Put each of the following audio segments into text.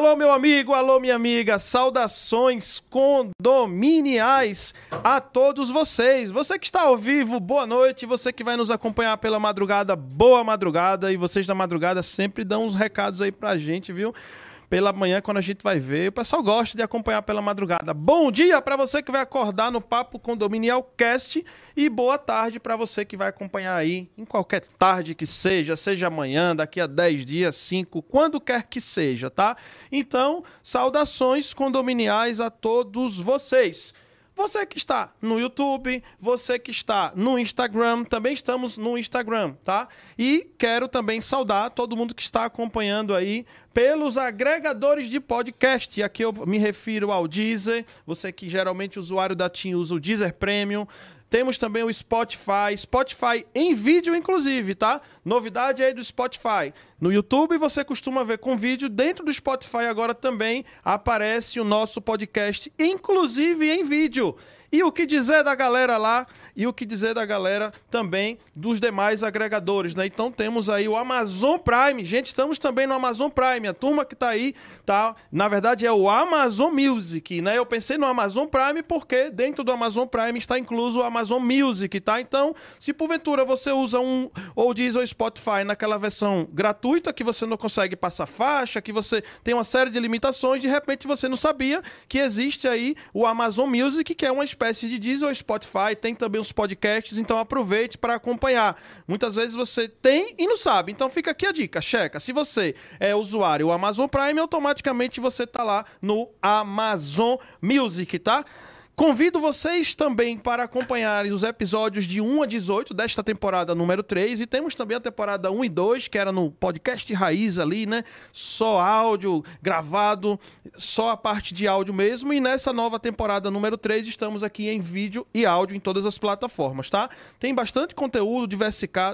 Alô, meu amigo, alô, minha amiga, saudações condominiais a todos vocês. Você que está ao vivo, boa noite. Você que vai nos acompanhar pela madrugada, boa madrugada. E vocês da madrugada sempre dão uns recados aí pra gente, viu? Pela manhã, quando a gente vai ver. O pessoal gosta de acompanhar pela madrugada. Bom dia para você que vai acordar no Papo Condominial Cast e boa tarde para você que vai acompanhar aí em qualquer tarde que seja, seja amanhã, daqui a 10 dias, 5, quando quer que seja, tá? Então, saudações condominiais a todos vocês. Você que está no YouTube, você que está no Instagram, também estamos no Instagram, tá? E quero também saudar todo mundo que está acompanhando aí pelos agregadores de podcast. E aqui eu me refiro ao Deezer, você que geralmente usuário da TIM usa o Deezer Premium, temos também o Spotify, Spotify em vídeo, inclusive, tá? Novidade aí do Spotify. No YouTube você costuma ver com vídeo, dentro do Spotify agora também aparece o nosso podcast, inclusive em vídeo. E o que dizer da galera lá e o que dizer da galera também dos demais agregadores, né? Então temos aí o Amazon Prime. Gente, estamos também no Amazon Prime. A turma que tá aí, tá? Na verdade é o Amazon Music, né? Eu pensei no Amazon Prime porque dentro do Amazon Prime está incluso o Amazon Music, tá? Então, se porventura você usa um ou diz o Spotify naquela versão gratuita que você não consegue passar faixa, que você tem uma série de limitações, de repente você não sabia que existe aí o Amazon Music, que é uma espécie de Deezer ou Spotify, tem também os podcasts, então aproveite para acompanhar. Muitas vezes você tem e não sabe, então fica aqui a dica, checa. Se você é usuário Amazon Prime, automaticamente você tá lá no Amazon Music, tá? Convido vocês também para acompanharem os episódios de 1 a 18 desta temporada número 3 e temos também a temporada 1 e 2, que era no podcast Raiz ali, né? Só áudio gravado, só a parte de áudio mesmo. E nessa nova temporada número 3 estamos aqui em vídeo e áudio em todas as plataformas, tá? Tem bastante conteúdo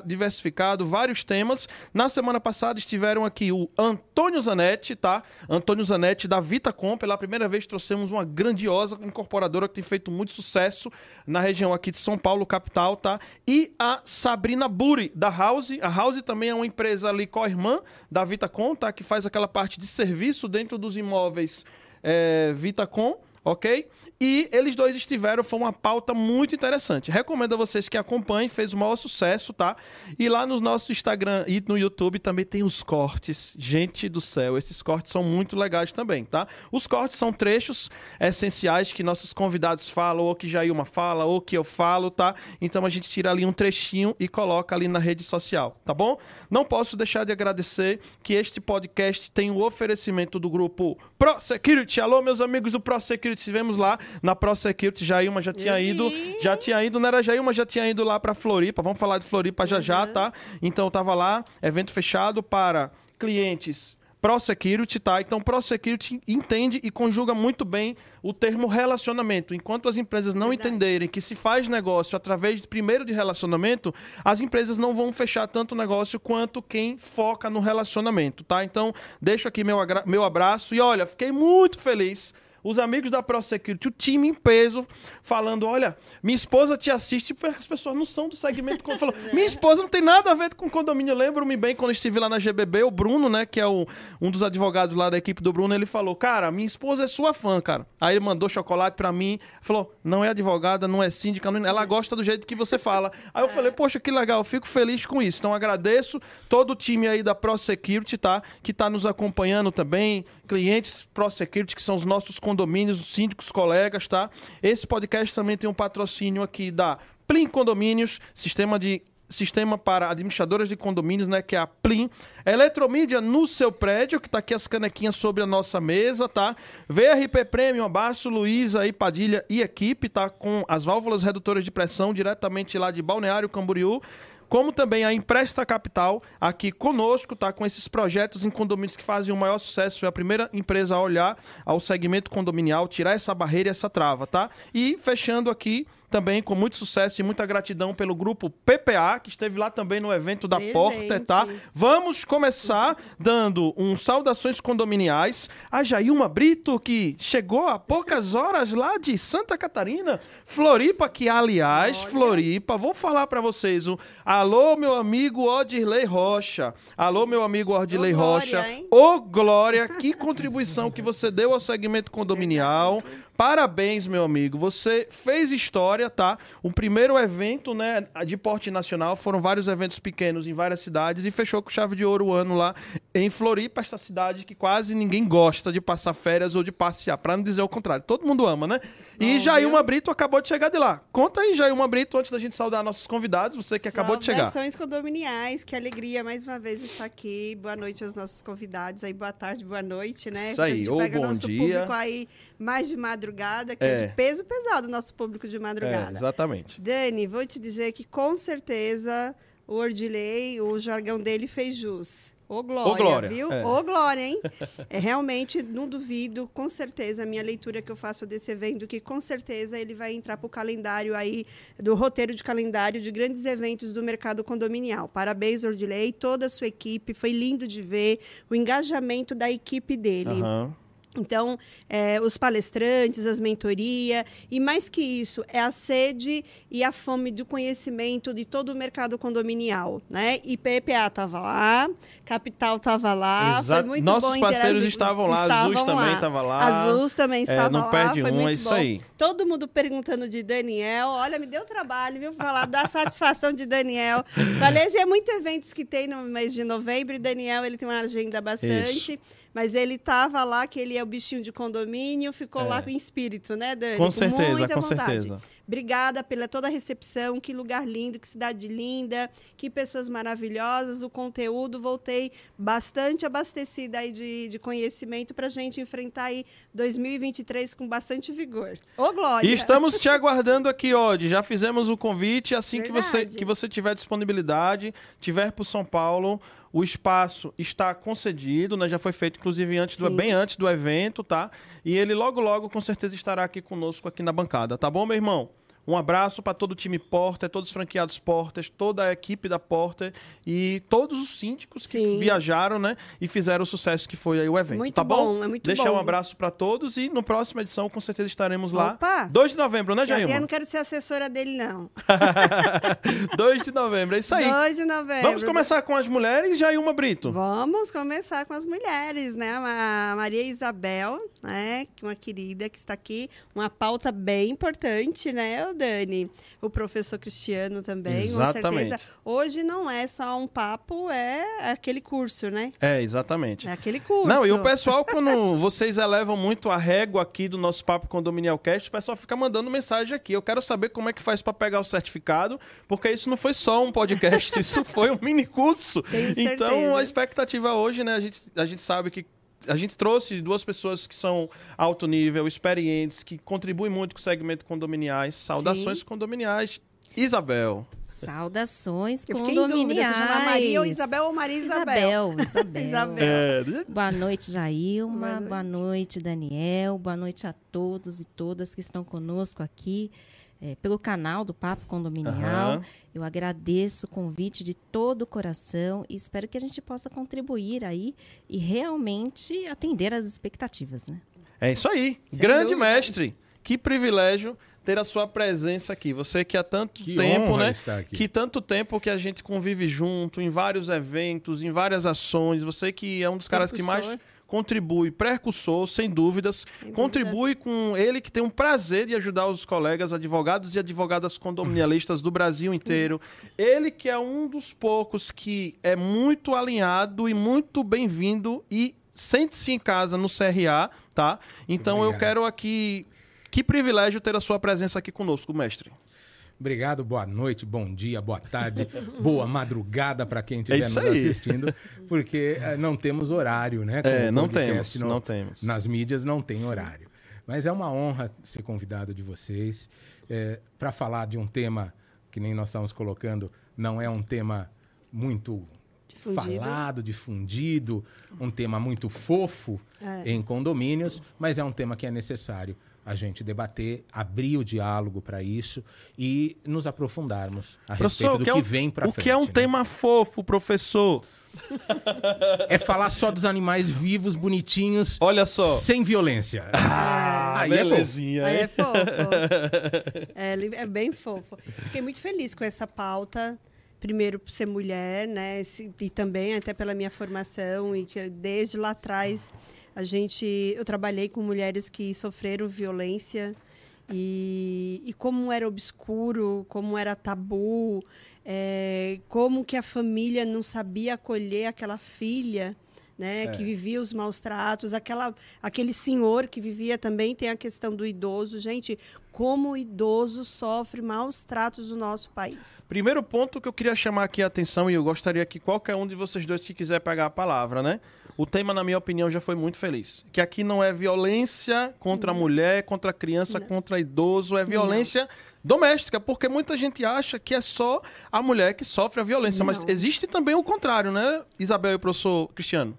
diversificado, vários temas. Na semana passada estiveram aqui o Antônio Zanetti, tá? Antônio Zanetti da Vitacom. Pela primeira vez trouxemos uma grandiosa incorporadora tem feito muito sucesso na região aqui de São Paulo, capital, tá? E a Sabrina Buri, da House. A House também é uma empresa ali co-irmã da Vitacom, tá? Que faz aquela parte de serviço dentro dos imóveis é, Vitacom, ok? E eles dois estiveram, foi uma pauta muito interessante. Recomendo a vocês que acompanhem, fez o maior sucesso, tá? E lá no nosso Instagram e no YouTube também tem os cortes. Gente do céu, esses cortes são muito legais também, tá? Os cortes são trechos essenciais que nossos convidados falam, ou que Jailma fala, ou que eu falo, tá? Então a gente tira ali um trechinho e coloca ali na rede social, tá bom? Não posso deixar de agradecer que este podcast tem o oferecimento do grupo Pro Security. Alô, meus amigos do Pro Security, estivemos lá na ProSecurity, Jailma já tinha ido, já tinha ido, não era Jailma, já tinha ido lá para Floripa. Vamos falar de Floripa já já, uhum. tá? Então tava lá, evento fechado para clientes ProSecurity, tá? Então, ProSecurity entende e conjuga muito bem o termo relacionamento. Enquanto as empresas não Verdade. entenderem que se faz negócio através, de, primeiro, de relacionamento, as empresas não vão fechar tanto negócio quanto quem foca no relacionamento, tá? Então, deixo aqui meu, meu abraço e, olha, fiquei muito feliz os amigos da ProSecurity, o time em peso, falando: olha, minha esposa te assiste, as pessoas não são do segmento. Falou, minha esposa não tem nada a ver com condomínio. Lembro-me bem quando estive lá na GBB, o Bruno, né, que é o, um dos advogados lá da equipe do Bruno, ele falou: cara, minha esposa é sua fã, cara. Aí ele mandou chocolate para mim, falou: não é advogada, não é síndica, não... ela gosta do jeito que você fala. Aí eu falei: poxa, que legal, fico feliz com isso. Então agradeço todo o time aí da ProSecurity, tá? Que tá nos acompanhando também, clientes ProSecurity, que são os nossos condomínios condomínios, síndicos, colegas, tá? Esse podcast também tem um patrocínio aqui da Plim Condomínios, sistema de sistema para administradoras de condomínios, né, que é a Plim. Eletromídia no seu prédio, que tá aqui as canequinhas sobre a nossa mesa, tá? VRP Premium, abaixo, Luísa e Padilha e equipe, tá? Com as válvulas redutoras de pressão diretamente lá de Balneário Camboriú como também a Empresta Capital aqui conosco, tá? Com esses projetos em condomínios que fazem o maior sucesso. Foi a primeira empresa a olhar ao segmento condominial, tirar essa barreira e essa trava, tá? E fechando aqui também com muito sucesso e muita gratidão pelo grupo PPA, que esteve lá também no evento da Presente. Porta, tá? Vamos começar dando um saudações condominiais a Jailma Brito, que chegou há poucas horas lá de Santa Catarina, Floripa, que aliás, Olha. Floripa, vou falar para vocês, a Alô, meu amigo Odirley Rocha. Alô, meu amigo Odirley Ô, Glória, Rocha. hein? Ô, Glória, que contribuição que você deu ao segmento condominial. Verdade. Parabéns, meu amigo. Você fez história, tá? O primeiro evento, né, de porte nacional, foram vários eventos pequenos em várias cidades e fechou com chave de ouro o ano lá em Floripa, esta cidade que quase ninguém gosta de passar férias ou de passear, pra não dizer o contrário. Todo mundo ama, né? E Bom, Jailma? Brito acabou de chegar de lá. Conta aí, Jailma Brito, antes da gente saudar nossos convidados, você que acabou de chegar. Saudações condominiais, que alegria mais uma vez estar aqui. Boa noite aos nossos convidados aí, boa tarde, boa noite, né? Isso aí, ou pega bom nosso dia. público aí mais de madrugada, que é. É. de peso pesado o nosso público de É, madrugada. exatamente. Dani, vou te dizer que com certeza o Ordilei, o jargão dele fez jus. Ô glória, Ô, glória, viu? é. Ô glória, hein? É, realmente, não duvido, com certeza, a minha leitura que eu faço desse evento, que com certeza ele vai entrar para o calendário aí, do roteiro de calendário de grandes eventos do mercado condominial. Parabéns, Ordilei, toda a sua equipe, foi lindo de ver o engajamento da equipe dele. Aham. Então, é, os palestrantes, as mentorias, e mais que isso, é a sede e a fome do conhecimento de todo o mercado condominial. Né? E PPA estava lá, Capital estava lá, Exato. foi muito Nossos bom parceiros estavam lá, Azul também estava lá. Azul também estava não lá, perde foi um, muito é isso bom. aí. Todo mundo perguntando de Daniel. Olha, me deu trabalho, viu? Falar da satisfação de Daniel. Falei, é muito eventos que tem no mês de novembro. E Daniel, ele tem uma agenda bastante. Mas ele estava lá, que ele é o bichinho de condomínio, ficou É. lá com espírito, né, Dani? Com certeza, muita com vontade. certeza. Obrigada pela toda a recepção, que lugar lindo, que cidade linda, que pessoas maravilhosas, o conteúdo. Voltei bastante abastecida aí de, de conhecimento para a gente enfrentar aí 2023 com bastante vigor. Ô, Glória! E estamos te aguardando aqui, Odd. Já fizemos o convite. Assim que você, Verdade. que você tiver disponibilidade, tiver por São Paulo, o espaço está concedido, né? Já foi feito, inclusive, antes do, bem antes do evento, tá? E ele logo, logo, com certeza, estará aqui conosco aqui na bancada, tá bom, meu irmão? Um abraço para todo o time Porter, todos os franqueados Porter, toda a equipe da Porter e todos os síndicos que Sim. viajaram, né? E fizeram o sucesso que foi aí o evento. Muito tá bom? bom, é muito Deixar bom. um abraço para todos e no próxima edição, com certeza, estaremos lá. Opa! 2 de novembro, né, Jailma? até não quero ser assessora dele, não. 2 de novembro, é isso aí. 2 de novembro. Vamos começar com as mulheres, Jailma Brito. Vamos começar com as mulheres, né? A Maria Isabel, né? Uma querida que está aqui. Uma pauta bem importante, né, Dani? O professor Cristiano também, Exatamente. com certeza. Hoje não é só um papo, é aquele curso, né? É, exatamente. É aquele curso. Não, e o pessoal, quando vocês elevam muito a régua aqui do nosso Papo Condominial Cast, o pessoal fica mandando mensagem aqui. Eu quero saber como é que faz para pegar o certificado, porque isso não foi só um podcast, isso foi um mini curso. Tenho Então, certeza. a expectativa hoje, né, a gente, a gente sabe que a gente trouxe duas pessoas que são alto nível, experientes, que contribuem muito com o segmento condominiais. Saudações Sim. condominiais. Isabel. Saudações Eu fiquei em dúvida se chama Maria ou Isabel ou Maria Isabel. Isabel, Isabel. Isabel. É, Boa noite, Jailma. Boa Boa noite. noite. Daniel. Boa noite a todos e todas que estão conosco aqui eh, pelo canal do Papo Condominial. Aham. Eu agradeço o convite de todo o coração e espero que a gente possa contribuir aí e realmente atender às expectativas, né? É isso aí. Grande dúvida. mestre. Que privilégio ter a sua presença aqui. Você que há tanto Que tempo, honra né? estar aqui. Que tanto tempo que a gente convive junto, em vários eventos, em várias ações. Você que é um dos caras que mais. Contribui, precursor, sem dúvidas. Sem contribui com ele que tem um prazer de ajudar os colegas advogados e advogadas condominialistas do Brasil inteiro. Ele que é um dos poucos que é muito alinhado e muito bem-vindo e sente-se em casa no CRA, tá? Então eu obrigado. quero aqui que privilégio ter a sua presença aqui conosco, mestre. Obrigado, boa noite, bom dia, boa tarde, boa madrugada para quem estiver É nos aí. assistindo, porque eh, não temos horário, né? como É, não temos, não temos. Nas mídias não tem horário. Mas é uma honra ser convidado de vocês para falar de um tema que nem nós estamos colocando, não é um tema muito Difundido. falado, difundido, um tema muito fofo É. em condomínios, mas é um tema que é necessário a gente debater, abrir o diálogo para isso e nos aprofundarmos a respeito do o que, é um- vem para O frente. que é um né? tema fofo, professor? É falar só dos animais vivos, bonitinhos, Olha só. sem violência. Ah, Aí é fofo. belezinha. Aí hein? é fofo. é, li- é bem fofo. Fiquei muito feliz com essa pauta. primeiro por ser mulher, né? E também até pela minha formação e que desde lá atrás a gente, eu trabalhei com mulheres que sofreram violência e, e como era obscuro, como era tabu, é, como que a família não sabia acolher aquela filha né, é. que vivia os maus tratos, aquela, aquele senhor que vivia também tem a questão do idoso. Gente, como o idoso sofre maus tratos no nosso país. Primeiro ponto que eu queria chamar aqui a atenção, e eu gostaria que qualquer um de vocês dois que quiser pegar a palavra, né? O tema, na minha opinião, já foi muito feliz. Que aqui não é violência contra não. a mulher, contra a criança, não. contra idoso, é violência não. doméstica, porque muita gente acha que é só a mulher que sofre a violência, mas existe também o contrário, né, Isabel e o professor Cristiano?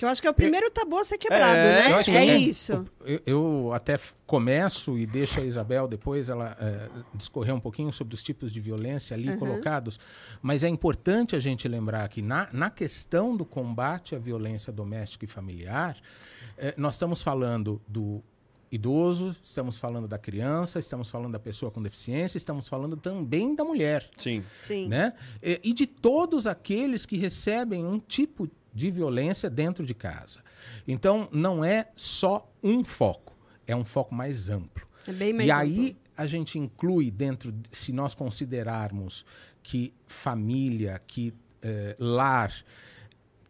Que eu acho que é o primeiro tabu a ser quebrado, é, né? É, é isso. Eu, eu, até começo e deixo a Isabel depois ela é, discorrer um pouquinho sobre os tipos de violência ali uhum. colocados. Mas é importante a gente lembrar que na, na questão do combate à violência doméstica e familiar, é, nós estamos falando do idoso, estamos falando da criança, estamos falando da pessoa com deficiência, estamos falando também da mulher. Sim. Sim. Né? E, e de todos aqueles que recebem um tipo de violência dentro de casa. Então, não é só um foco, é um foco mais amplo. É bem mais e amplo. aí a gente inclui dentro, se nós considerarmos que família, que eh, lar,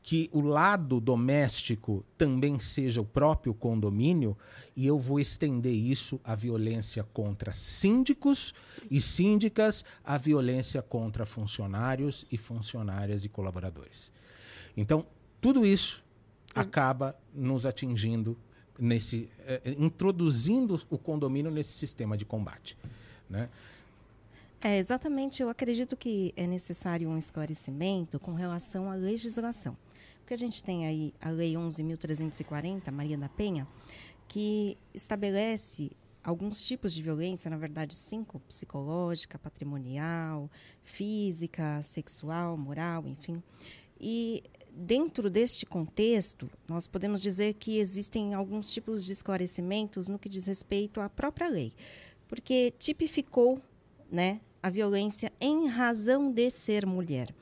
que o lado doméstico também seja o próprio condomínio, e eu vou estender isso à violência contra síndicos e síndicas, à violência contra funcionários e funcionárias e colaboradores. Então, tudo isso acaba nos atingindo nesse eh, eh, introduzindo o condomínio nesse sistema de combate, né? É, exatamente. Eu acredito que é necessário um esclarecimento com relação à legislação. Porque a gente tem aí a Lei 11.340, Maria da Penha, que estabelece alguns tipos de violência, na verdade, cinco: psicológica, patrimonial, física, sexual, moral, enfim. E dentro deste contexto, nós podemos dizer que existem alguns tipos de esclarecimentos no que diz respeito à própria lei, porque tipificou né, a violência em razão de ser mulher.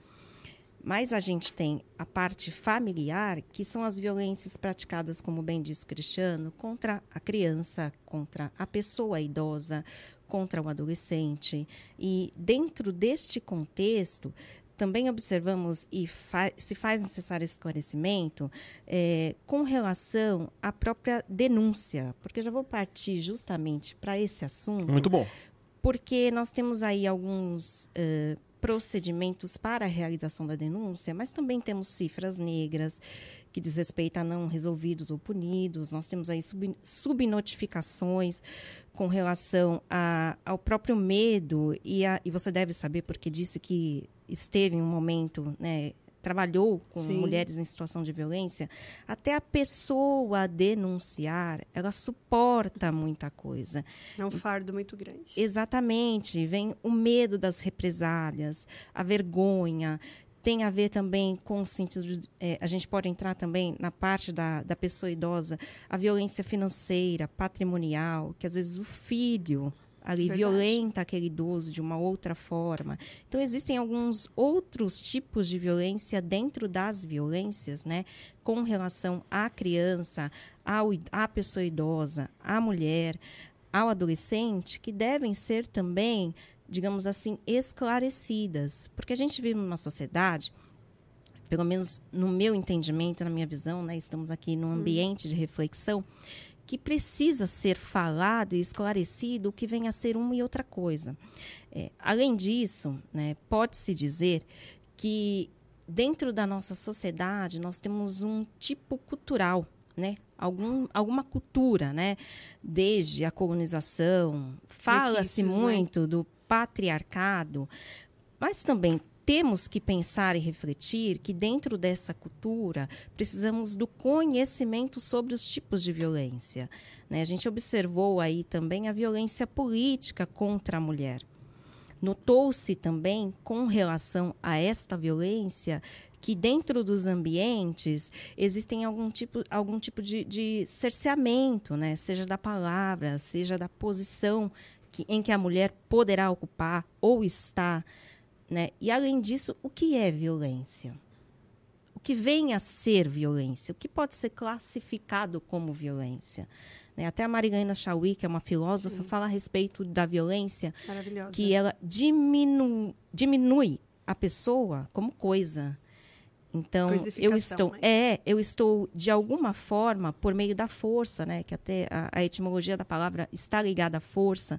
Mas a gente tem a parte familiar, que são as violências praticadas, como bem disse o Cristiano, contra a criança, contra a pessoa idosa, contra o adolescente. E dentro deste contexto, também observamos e fa se faz necessário esclarecimento é, com relação à própria denúncia, porque já vou partir justamente para esse assunto. Muito bom. Porque nós temos aí alguns uh, procedimentos para a realização da denúncia, mas também temos cifras negras que diz respeito a não resolvidos ou punidos. Nós temos aí sub, subnotificações com relação a, ao próprio medo e, a, e você deve saber porque disse que esteve em um momento, né, trabalhou com Sim. mulheres em situação de violência, até a pessoa denunciar, ela suporta muita coisa. É um fardo muito grande. Exatamente. Vem o medo das represálias, a vergonha. Tem a ver também com o sentido. De, é, a gente pode entrar também na parte da, da pessoa idosa, a violência financeira, patrimonial, que às vezes o filho ali Verdade. violenta aquele idoso de uma outra forma. Então existem alguns outros tipos de violência dentro das violências, né, com relação à criança, ao, à pessoa idosa, à mulher, ao adolescente, que devem ser também, digamos assim, esclarecidas, porque a gente vive numa sociedade pelo menos no meu entendimento, na minha visão, né, estamos aqui num hum. ambiente de reflexão, que precisa ser falado e esclarecido o que vem a ser uma e outra coisa. É, além disso, né, pode-se dizer que dentro da nossa sociedade nós temos um tipo cultural, né? Algum, alguma cultura, né? Desde a colonização, fala-se né? muito né? do patriarcado, mas também temos que pensar e refletir que dentro dessa cultura precisamos do conhecimento sobre os tipos de violência. Né? A gente observou aí também a violência política contra a mulher. Notou-se também, com relação a esta violência, que dentro dos ambientes existem algum tipo, algum tipo de, de cerceamento, né? seja da palavra, seja da posição que, em que a mulher poderá ocupar ou está Né? E, além disso, o que é violência? O que vem a ser violência? O que pode ser classificado como violência? Né? Até a Marilena Chauí, que é uma filósofa, fala a respeito da violência, que ela diminu diminui a pessoa como coisa. Então, eu estou, né? é, eu estou de alguma forma por meio da força, né, que até a, a etimologia da palavra está ligada à força.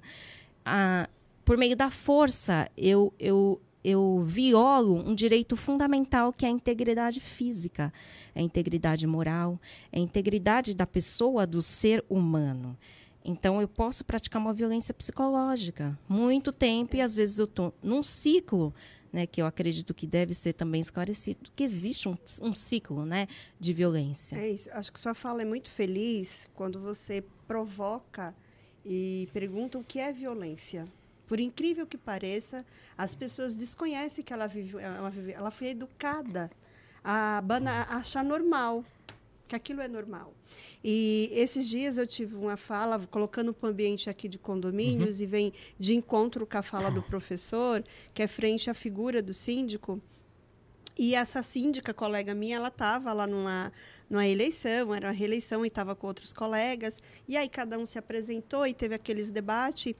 A, por meio da força, eu, eu, eu violo um direito fundamental que é a integridade física, é a integridade moral, é a integridade da pessoa, do ser humano. Então, eu posso praticar uma violência psicológica muito tempo e às vezes eu estou num ciclo né, que eu acredito que deve ser também esclarecido, que existe um, um ciclo né, de violência. É isso. Acho que sua fala é muito feliz quando você provoca e pergunta o que é violência. Por incrível que pareça, as pessoas desconhecem que ela vive, ela, vive, ela foi educada a, bana, a achar normal, que aquilo é normal. E esses dias eu tive uma fala, colocando para o ambiente aqui de condomínios, e vem de encontro com a fala do professor, que é frente à figura do síndico. E essa síndica, colega minha, ela estava lá numa, numa eleição, era uma reeleição e estava com outros colegas. E aí cada um se apresentou e teve aqueles debates.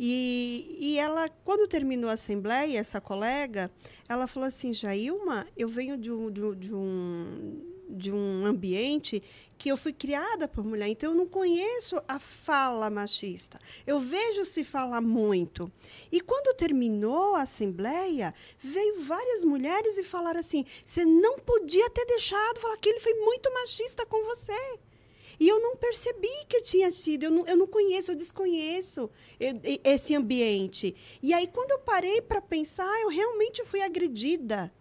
E, e ela, quando terminou a assembleia, essa colega, ela falou assim, Jailma, eu venho de um, de de um, de um ambiente que eu fui criada por mulher, então eu não conheço a fala machista. Eu vejo se falar muito. E quando terminou a assembleia, veio várias mulheres e falaram assim: você não podia ter deixado, falar que ele foi muito machista com você. E eu não percebi que tinha sido, eu não, eu não conheço, eu desconheço eu- esse ambiente. E aí, quando eu parei para pensar, eu realmente fui agredida.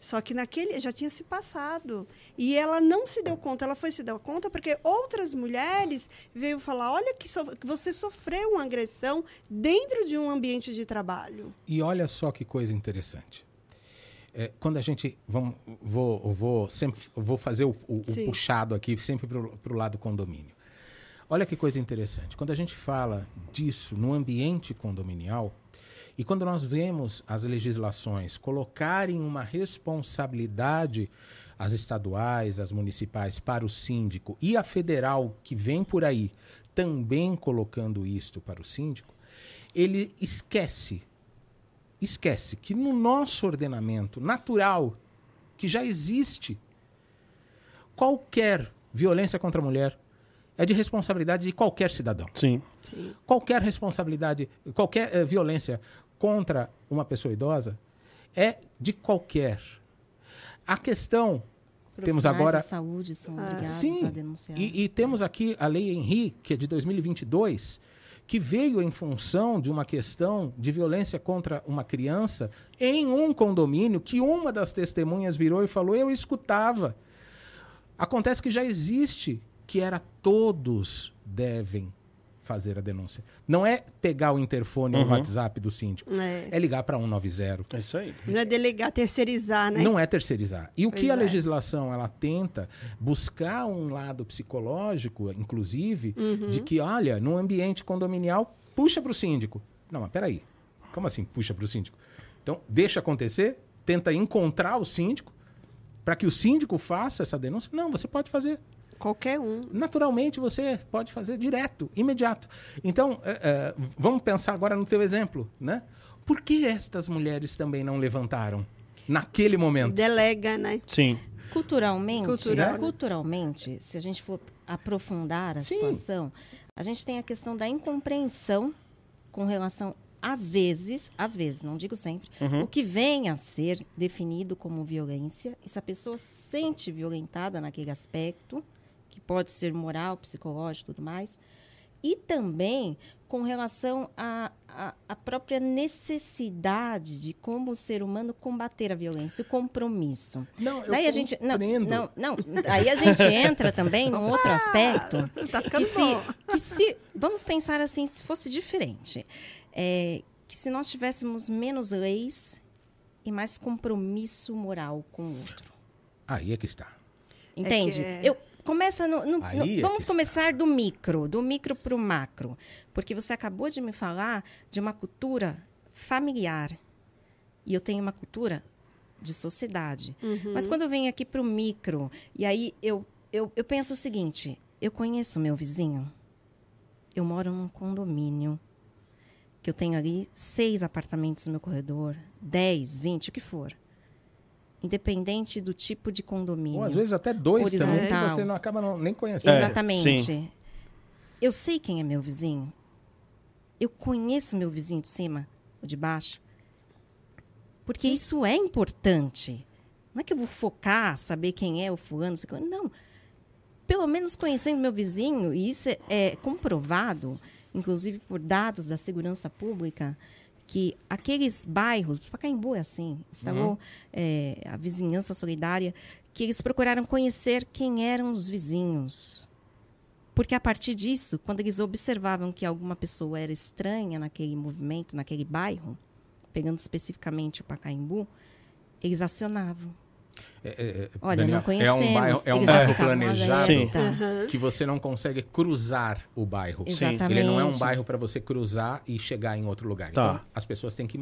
Só que naquele já tinha se passado. E ela não se deu conta, ela foi se dar conta porque outras mulheres veio falar: olha que, so- você sofreu uma agressão dentro de um ambiente de trabalho. E olha só que coisa interessante. É, quando a gente. Vamos, vou, vou, sempre, vou fazer o, o- o puxado aqui, sempre para o lado condomínio. Olha que coisa interessante. Quando a gente fala disso no ambiente condominial, e quando nós vemos as legislações colocarem uma responsabilidade, as estaduais, as municipais, para o síndico, e a federal, que vem por aí, também colocando isto para o síndico, ele esquece esquece que no nosso ordenamento natural, que já existe, qualquer violência contra a mulher é de responsabilidade de qualquer cidadão. Sim. Sim. Qualquer responsabilidade, qualquer eh, violência contra uma pessoa idosa é de qualquer. A questão temos agora da saúde são obrigados Sim, a denunciar. e, e temos aqui a Lei Henri, que é de 2022, que veio em função de uma questão de violência contra uma criança em um condomínio que uma das testemunhas virou e falou: Eu escutava. Acontece que já existe que era todos devem fazer a denúncia. Não é pegar o interfone ou o Uhum. WhatsApp do síndico, É. é ligar para 190. É isso aí. Não é delegar, terceirizar, né? Não é terceirizar. E o que Pois a é. legislação ela tenta buscar um lado psicológico, inclusive, Uhum. de que, olha, no ambiente condominial, puxa para o síndico. Não, mas peraí. Como assim puxa para o síndico? Então, deixa acontecer, tenta encontrar o síndico para que o síndico faça essa denúncia. Não, você pode fazer. Qualquer um. Naturalmente você pode fazer direto, imediato. Então, é, é, vamos pensar agora no teu exemplo, né? Por que estas mulheres também não levantaram naquele momento? Delega, né? Sim. Culturalmente, Cultural, né? culturalmente, se a gente for aprofundar a Sim. situação, a gente tem a questão da incompreensão com relação, às vezes, às vezes, não digo sempre, o que vem a ser definido como violência, e se a pessoa se sente violentada naquele aspecto, pode ser moral, psicológico e tudo mais, e também com relação à à- à própria necessidade de como o ser humano combater a violência, o compromisso. Não, eu Daí a gente não, não, não, aí a gente entra também num outro aspecto Tá ficando que se, bom. que se vamos pensar assim, se fosse diferente, é, que se nós tivéssemos menos leis e mais compromisso moral com o outro. Aí é que está. Entende? é- Eu começa no, no- no- é vamos começar do micro, do micro para o macro, porque você acabou de me falar de uma cultura familiar. E eu tenho uma cultura de sociedade. Uhum. Mas quando eu venho aqui para o micro, e aí eu, eu, eu penso o seguinte: eu conheço meu vizinho. Eu moro num condomínio que eu tenho ali seis apartamentos no meu corredor, 10, 20, o que for. Independente do tipo de condomínio. Ou às vezes até dois também, que Horizontal. você não acaba não- nem conhecendo. É, Exatamente. sim. Eu sei quem é meu vizinho. Eu conheço meu vizinho de cima, o de baixo. Porque isso é importante. Não é que eu vou focar, saber quem é o fulano. Não. Pelo menos conhecendo meu vizinho, e isso é, é comprovado, inclusive por dados da segurança pública, que aqueles bairros, Pacaembu é assim, instalou é, a vizinhança solidária, que eles procuraram conhecer quem eram os vizinhos. Porque a partir disso, quando eles observavam que alguma pessoa era estranha naquele movimento, naquele bairro, pegando especificamente o Pacaembu, eles acionavam. É, é, é, Olha, Daniel, não conhecemos. É um bairro, é um bairro planejado Sim. alerta. que você não consegue cruzar o bairro. Exatamente. Ele não é um bairro para você cruzar e chegar em outro lugar. Tá. Então, as pessoas têm que,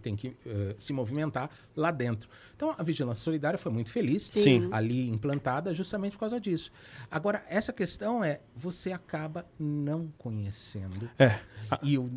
têm que eh, se movimentar lá dentro. Então, a Vigilância Solidária foi muito feliz Sim. ali implantada justamente por causa disso. Agora, essa questão é, você acaba não conhecendo. É. E o,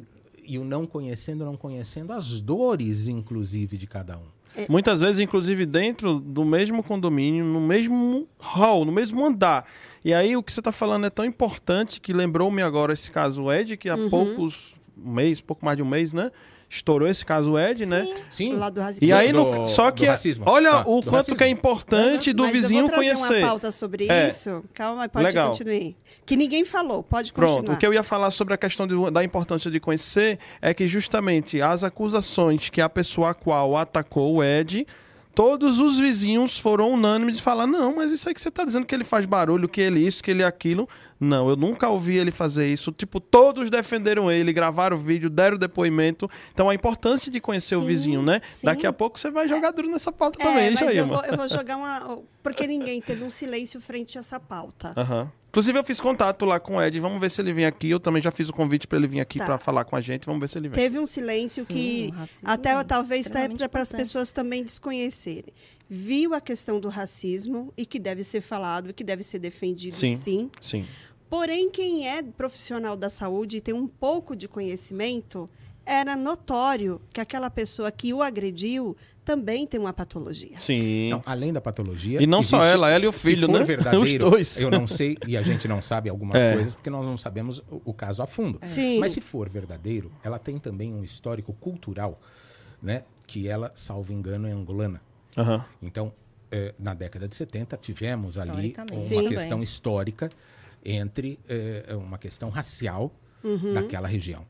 e o não conhecendo, não conhecendo as dores, inclusive, de cada um. Muitas vezes, inclusive, dentro do mesmo condomínio, no mesmo hall, no mesmo andar. E aí, o que você está falando é tão importante que lembrou-me agora esse caso Ed, que há poucos um mês, pouco mais de um mês, né? Estourou esse caso Ed, né? Sim. Lá do racismo. E aí, Do- no- só que, racismo. olha Tá, o do quanto racismo. que é importante do Mas vizinho eu vou conhecer. uma pauta sobre É. isso. Calma, pode Legal. continuar. Que ninguém falou, pode continuar. Pronto, o que eu ia falar sobre a questão de- da importância de conhecer é que justamente as acusações que a pessoa a qual atacou o Ed, todos os vizinhos foram unânimes de falar, não, mas isso aí que você tá dizendo que ele faz barulho, que ele isso, que ele aquilo. Não, eu nunca ouvi ele fazer isso. Tipo, todos defenderam ele, gravaram o vídeo, deram depoimento. Então a importância de conhecer o Sim, vizinho, né? sim. Daqui a pouco você vai jogar duro nessa pauta É, também, hein, mas eu Jair, vou, eu vou jogar uma... Porque ninguém teve um silêncio frente a essa pauta. Aham. Inclusive, eu fiz contato lá com o Ed. Vamos ver se ele vem aqui. Eu também já fiz o convite para ele vir aqui Tá. para falar com a gente. Vamos ver se ele vem. Teve um silêncio Sim, que até é talvez extremamente para as pessoas também desconhecerem. Viu a questão do racismo e que deve ser falado e que deve ser defendido Sim. sim. Sim. Porém, quem é profissional da saúde e tem um pouco de conhecimento, era notório que aquela pessoa que o agrediu também tem uma patologia. Sim. Não, além da patologia. E não só ela, ela e o se filho, for né? verdadeiro, Os dois. Eu não sei, e a gente não sabe algumas É. coisas, porque nós não sabemos o, o caso a fundo. Sim. Mas se for verdadeiro, ela tem também um histórico cultural, né? Que ela, salvo engano, é angolana. Aham. Então, eh, na década de 70, tivemos ali uma Sim. questão Bem. histórica entre eh, uma questão racial Uhum. daquela região.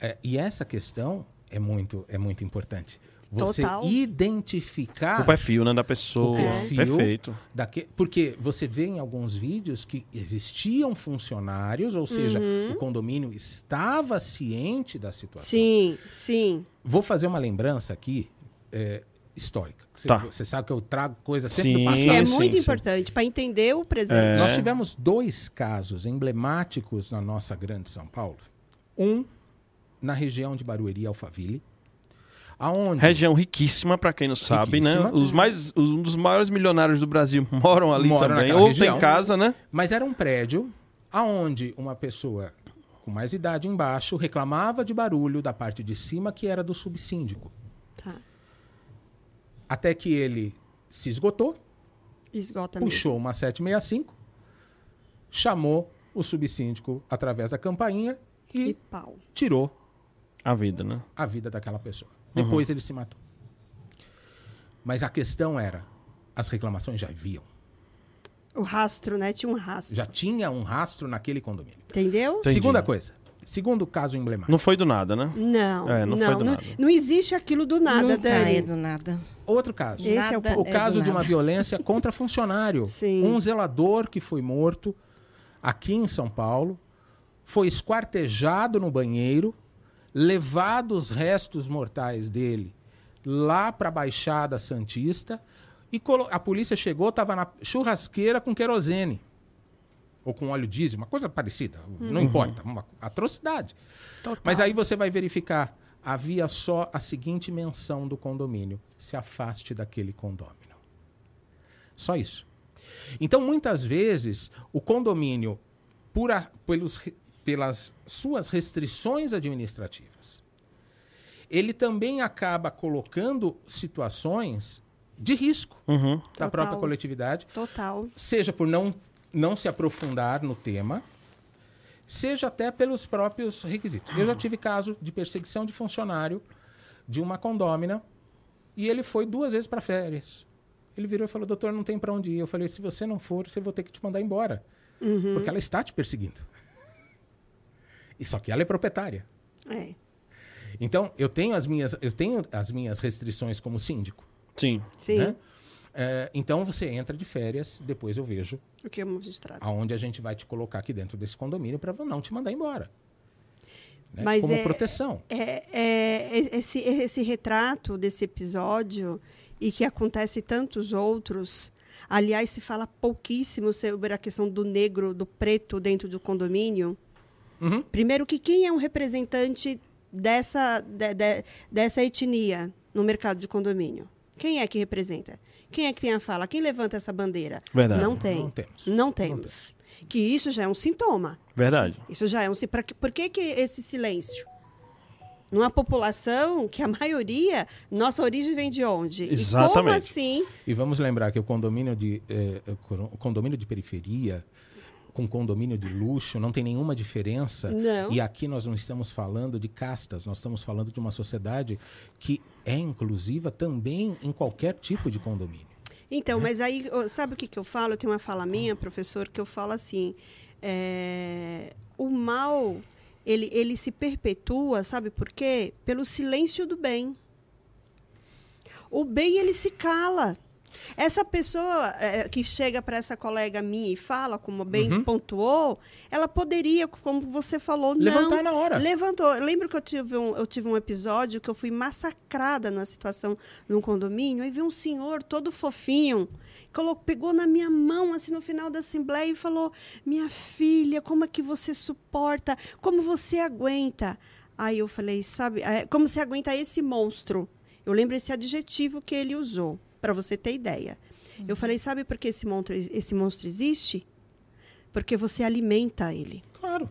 Eh, e essa questão é muito, é muito importante. Você Total. identificar O perfil, né, da pessoa. o perfil Perfeito. daque- porque você vê em alguns vídeos que existiam funcionários, ou seja, Uhum. o condomínio estava ciente da situação. Sim, sim. Vou fazer uma lembrança aqui é, histórica. Você, Tá. você sabe que eu trago coisa sempre Sim. do passado. é muito sim. importante para entender o presente. É. Nós tivemos dois casos emblemáticos na nossa grande São Paulo. Um na região de Barueri, Alphaville, aonde Região riquíssima, pra quem não sabe, né? Os mais, os- um dos maiores milionários do Brasil moram ali Moram também. Ou região. tem casa, né? Mas era um prédio aonde uma pessoa com mais idade embaixo reclamava de barulho da parte de cima que era do subsíndico. Tá. Até que ele se esgotou, Esgota mesmo. puxou uma 765, chamou o subsíndico através da campainha E e pau. tirou A vida, né? a vida daquela pessoa. Uhum. Depois ele se matou. Mas a questão era, as reclamações já haviam. O rastro, né? Tinha um rastro. Já tinha um rastro naquele condomínio. Entendeu? Entendi. Segunda coisa, segundo caso emblemático. Não foi do nada, né? Não, É, não não, foi não, do não, nada. existe aquilo do nada, Nunca Dani. é do nada. Outro caso. Esse é o. O é caso de uma violência contra funcionário. Sim. Um zelador que foi morto aqui em São Paulo, foi esquartejado no banheiro, levado os restos mortais dele lá para a Baixada Santista e a polícia chegou, estava na churrasqueira com querosene ou com óleo diesel, uma coisa parecida, não importa, uma atrocidade. Total. Mas aí você vai verificar havia só a seguinte menção do condomínio: se afaste daquele condômino. Só isso. Então, muitas vezes, o condomínio, por a, pelos, pelas suas restrições administrativas, ele também acaba colocando situações de risco Uhum. da Total. própria coletividade, Total. seja por não, não se aprofundar no tema, seja até pelos próprios requisitos. Eu já tive caso de perseguição de funcionário de uma condômina e ele foi duas vezes para férias. Ele virou e falou: Doutor, não tem para onde ir. Eu falei: Se você não for, você vou ter que te mandar embora. Porque ela está te perseguindo. E só que ela é proprietária. É. Então, eu tenho as minhas, eu tenho as minhas restrições como síndico. Sim. Sim. né? É, então, você entra de férias, depois eu vejo O que é magistrado. aonde a gente vai te colocar aqui dentro desse condomínio para não te mandar embora. Né? Mas Como é- proteção. É, é, esse, esse retrato desse episódio e que acontece tantos outros. Aliás, se fala pouquíssimo sobre a questão do negro, do preto dentro do condomínio. Uhum. Primeiro, que quem é um representante dessa, de- de- dessa etnia no mercado de condomínio? Quem é que representa? Quem é que tem a fala? Quem levanta essa bandeira? Verdade. Não tem. Não temos. Não temos. Que isso já é um sintoma. Verdade. Isso já é um. si- pra que- Por que, que esse silêncio? Numa população que a maioria, nossa origem vem de onde? E como Exatamente. assim? E vamos lembrar que o condomínio de, eh, eh, o condomínio de periferia com condomínio de luxo não tem nenhuma diferença. Não. E aqui nós não estamos falando de castas, nós estamos falando de uma sociedade que é inclusiva também em qualquer tipo de condomínio. Então, mas aí, sabe o que, que eu falo? Eu tenho uma fala minha, professor, que eu falo assim: é, o mal, ele, ele se perpetua, sabe por quê? Pelo silêncio do bem. O bem, ele se cala. Essa pessoa é, que chega para essa colega minha e fala, como bem Uhum. pontuou, ela poderia, como você falou, Levantar não. na hora. Levantou. Eu lembro que eu tive, um, eu tive um episódio que eu fui massacrada numa situação num condomínio. Aí veio um senhor todo fofinho, colocou, pegou na minha mão, assim, no final da assembleia e falou: Minha filha, como é que você suporta? Como você aguenta? Aí eu falei: Sabe, é, como você aguenta esse monstro? Eu lembro esse adjetivo que ele usou, para você ter ideia. Eu falei: Sabe por que esse monstro, esse monstro existe? Porque você alimenta ele. Claro.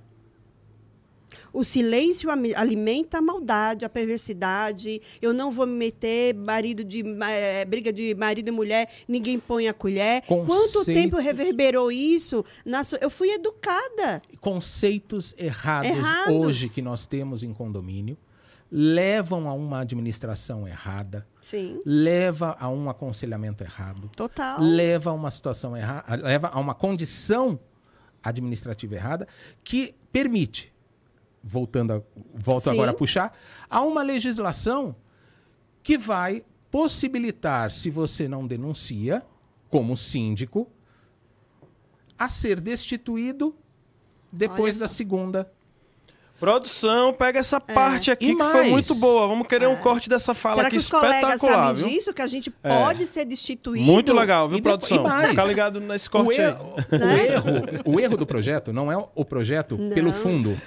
O silêncio alimenta a maldade, a perversidade. Eu não vou me meter, marido de eh, briga de marido e mulher, ninguém põe a colher. Quanto Conceitos. tempo reverberou isso? na so- Eu fui educada. conceitos errados, Errados. hoje que nós temos em condomínio levam a uma administração errada, Sim, leva a um aconselhamento errado, total. leva a uma situação errada, leva a uma condição administrativa errada que permite, voltando a, volto Sim. agora a puxar, a uma legislação que vai possibilitar, se você não denuncia, como síndico, a ser destituído depois da segunda Produção, pega essa parte aqui E que foi muito boa. Vamos querer um corte dessa fala Será aqui que os colegas sabem viu? disso? Que a gente É. pode ser destituído? Muito legal, viu, E produção? e mais? Fica ligado nesse O corte aí. erro, o, erro, o erro do projeto não é o projeto Não. pelo fundo.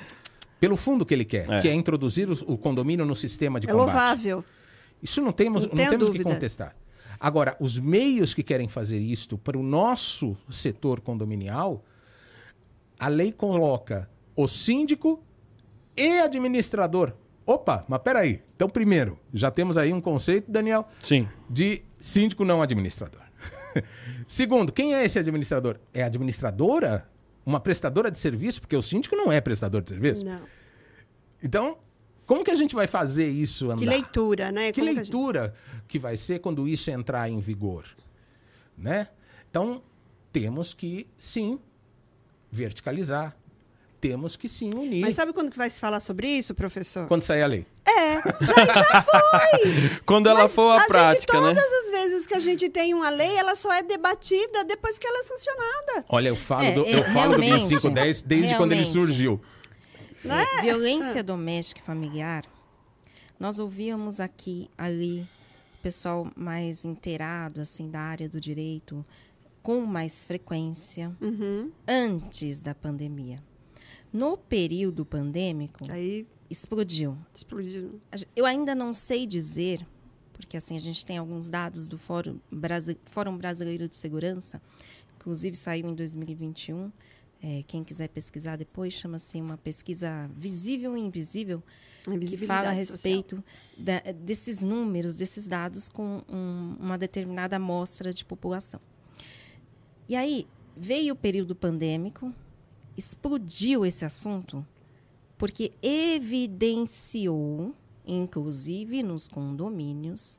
Pelo fundo que ele quer, É. que é introduzir o, o condomínio no sistema de É combate. louvável. Isso não temos, Não não temos que contestar. Agora, os meios que querem fazer isto para o nosso setor condominial, a lei coloca o síndico e administrador. Opa, mas peraí. Então, primeiro, já temos aí um conceito, Daniel, Sim. de síndico não administrador. Segundo, quem é esse administrador? É administradora? Uma prestadora de serviço? Porque o síndico não é prestador de serviço. Não. Então, como que a gente vai fazer isso andar? Que leitura, né? Que Como que a gente- leitura que vai ser quando isso entrar em vigor? Né? Então, temos que, sim, verticalizar. Temos que, sim, unir. Mas sabe quando que vai se falar sobre isso, professor? Quando sair a lei. É, já, já foi. Quando ela Mas for a, gente, prática, todas né? as vezes que a gente tem uma lei, ela só é debatida depois que ela é sancionada. Olha, eu falo, É, do, é, eu falo do realmente, 2510 desde quando ele realmente. surgiu. Né? É, Violência doméstica e familiar. Nós ouvíamos aqui, ali, o pessoal mais inteirado, assim, da área do direito, com mais frequência, Uhum. antes da pandemia. No período pandêmico, Aí explodiu. Explodiu. Eu ainda não sei dizer, porque assim a gente tem alguns dados do Fórum, Brasi- Fórum Brasileiro de Segurança, inclusive saiu em 2021. é, quem quiser pesquisar depois, chama-se uma pesquisa visível e invisível, que fala a respeito da- desses números, desses dados com um- uma determinada amostra de população. E aí veio o período pandêmico, explodiu esse assunto, porque evidenciou, inclusive nos condomínios,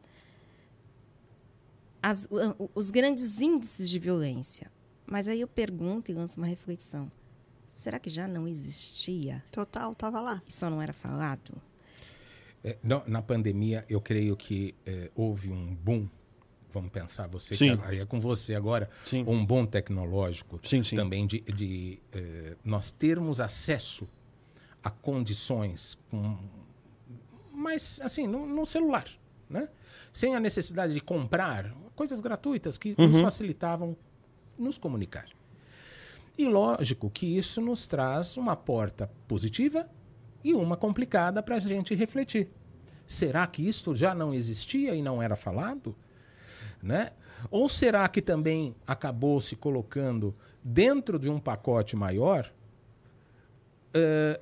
as- os grandes índices de violência. Mas aí eu pergunto e lanço uma reflexão. Será que já não existia Total, tava lá. e só não era falado? É, não, na pandemia, eu creio que é, houve um boom. Vamos pensar, você Sim. que aí é com você agora, Sim. um boom tecnológico Sim, também de, de, eh, nós termos acesso a condições com, mas assim no, no celular, né? Sem a necessidade de comprar coisas gratuitas que nos facilitavam nos comunicar. E lógico que isso nos traz uma porta positiva e uma complicada para a gente refletir. Será que isso já não existia e não era falado? Né? Ou será que também acabou se colocando dentro de um pacote maior eh,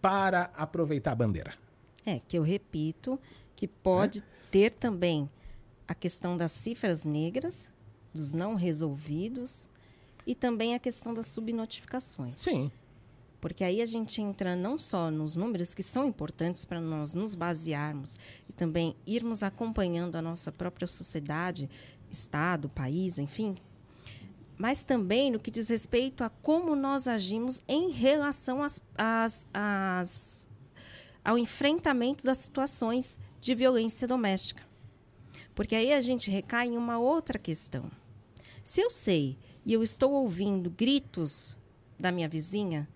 para aproveitar a bandeira? É, que eu repito, que pode ter também a questão das cifras negras, dos não resolvidos, e também a questão das subnotificações. Sim. Porque aí a gente entra não só nos números que são importantes para nós nos basearmos e também irmos acompanhando a nossa própria sociedade, estado, país, enfim, mas também no que diz respeito a como nós agimos em relação às, às, às, ao enfrentamento das situações de violência doméstica. Porque aí a gente recai em uma outra questão. Se eu sei e eu estou ouvindo gritos da minha vizinha,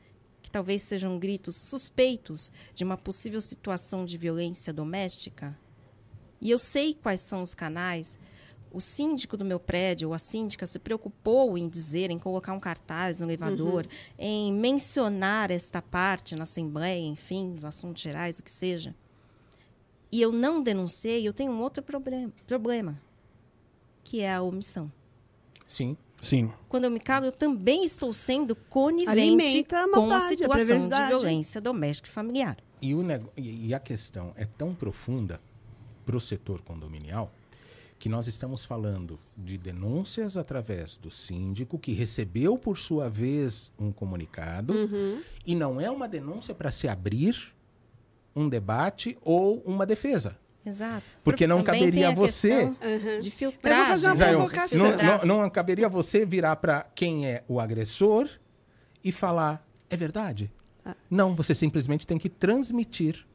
talvez sejam gritos suspeitos de uma possível situação de violência doméstica, e eu sei quais são os canais, o síndico do meu prédio ou a síndica se preocupou em dizer, em colocar um cartaz no elevador, em mencionar esta parte na assembleia, enfim, nos assuntos gerais, o que seja. E eu não denunciei, eu tenho um outro problema, problema que é a omissão. Sim. Sim. Quando eu me calo, eu também estou sendo conivente a com a maldade, a situação de perversidade. violência doméstica e familiar. E, o e- e a questão é tão profunda para o setor condominial que nós estamos falando de denúncias através do síndico, que recebeu, por sua vez, um comunicado, e não é uma denúncia para se abrir um debate ou uma defesa. Exato. Porque não Também caberia a você- De Eu filtragem. vou fazer uma eu- provocação. não, não, não caberia você virar para quem é o agressor e falar, é verdade? Não, você simplesmente tem que transmitir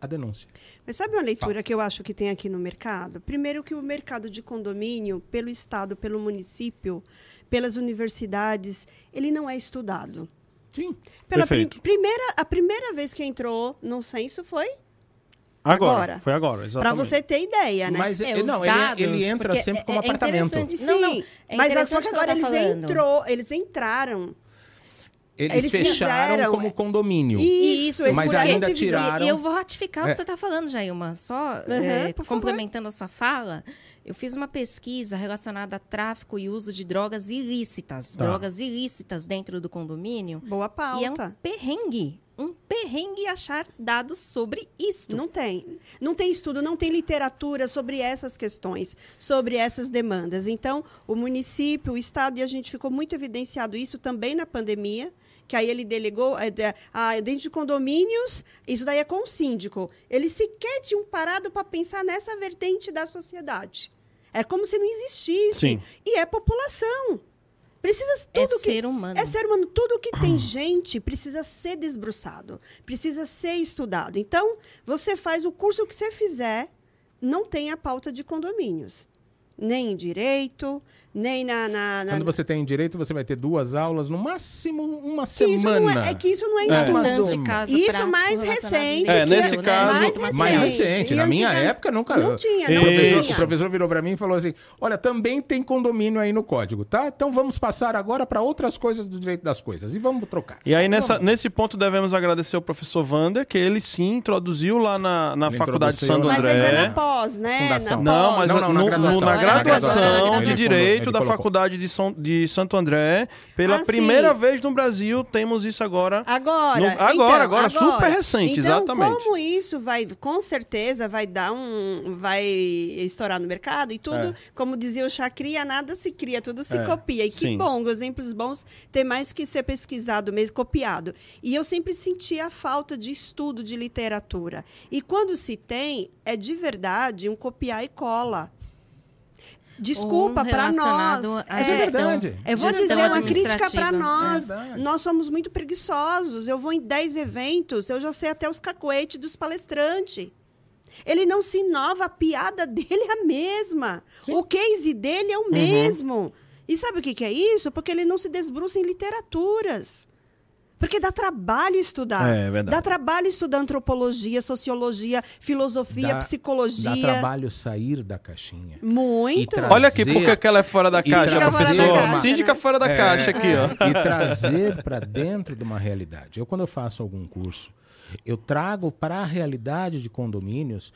a denúncia. Mas sabe uma leitura que eu acho que tem aqui no mercado? Primeiro que o mercado de condomínio, pelo Estado, pelo município, pelas universidades, ele não é estudado. Sim. Pela prim- primeira, a primeira vez que entrou no censo foi Agora. Agora. Foi agora, para exatamente. você ter ideia, né? Mas É, ele- não, ele, dados, ele entra porque sempre é- como é apartamento. interessante. Sim, Não, não, é mas interessante só que agora eles falando. entrou, eles entraram. Eles, Eles fecharam fizeram, como é. condomínio. Isso, Mas por ainda divisão. tiraram- E eu vou ratificar o É. que você está falando, Jailma. Só Uhum, é, por favor. complementando a sua fala, eu fiz uma pesquisa relacionada a tráfico e uso de drogas ilícitas. Tá. Drogas ilícitas dentro do condomínio. Boa E é um pauta. perrengue. Um perrengue achar dados sobre isto. Não tem. Não tem estudo, não tem literatura sobre essas questões, sobre essas demandas. Então, o município, o Estado, e a gente ficou muito evidenciado isso também na pandemia, que aí ele delegou, é, de- ah, dentro de condomínios, isso daí é com o síndico. Ele sequer tinha um parado para pensar nessa vertente da sociedade. É como se não existisse. Sim. E é população. Precisa É tudo que ser humano. é ser humano. Tudo que tem gente precisa ser desbruçado, precisa ser estudado. Então, você faz o curso que você fizer, não tem a pauta de condomínios. nem em direito, nem na. na, na Quando você tem direito, você vai ter duas aulas, no máximo uma que isso semana. não é, é que isso não é É. ensino. Isso prático mais relacionado a recente. É, nesse né? caso- mais Muito Mais recente. recente. Na minha antiga- época, nunca. Não tinha, o não professor, tinha. o professor virou para mim e falou assim: Olha, também tem condomínio aí no código, tá? Então vamos passar agora para outras coisas do direito das coisas e vamos trocar. E aí, nessa, Vamos. nesse ponto, devemos agradecer ao professor Wander, que ele sim introduziu lá na, na Ele Faculdade de Santo na- Mas aí já André. na pós, né? Na Não, pós. mas Não, não, na no- graduação. na Na graduação de Direito da colocou. Faculdade de, São, de Santo André. Pela Ah, primeira sim. vez no Brasil, temos isso agora. Agora, No- agora, então, agora, super recente, então, exatamente. como isso vai, com certeza, vai dar um, vai estourar no mercado e tudo, É. como dizia o Chacria, nada se cria, tudo se É, copia. E que sim. bom, exemplos bons tem mais que ser pesquisado mesmo, copiado. E eu sempre senti a falta de estudo de literatura. E quando se tem, é de verdade um copiar e cola. Desculpa, Ou para nós. à é, gestão- eu vou gestão dizer uma crítica para nós. É verdade. nós somos muito preguiçosos. Eu vou em 10 eventos, eu já sei até os cacuetes dos palestrantes. Ele não se inova, a piada dele é a mesma. Sim. O case dele é o mesmo. E sabe o que, que é isso? Porque ele não se desbruça em literaturas. Porque dá trabalho estudar. É, é verdade. Dá trabalho estudar antropologia, sociologia, filosofia, Dá- psicologia. Dá trabalho sair da caixinha. Muito. E tra- Olha aqui, Trazer- porque que ela é fora da E caixa, trazer professor. uma- Síndica né? fora da É. caixa aqui, ó. e trazer para dentro de uma realidade. Eu, quando eu faço algum curso, eu trago para a realidade de condomínios.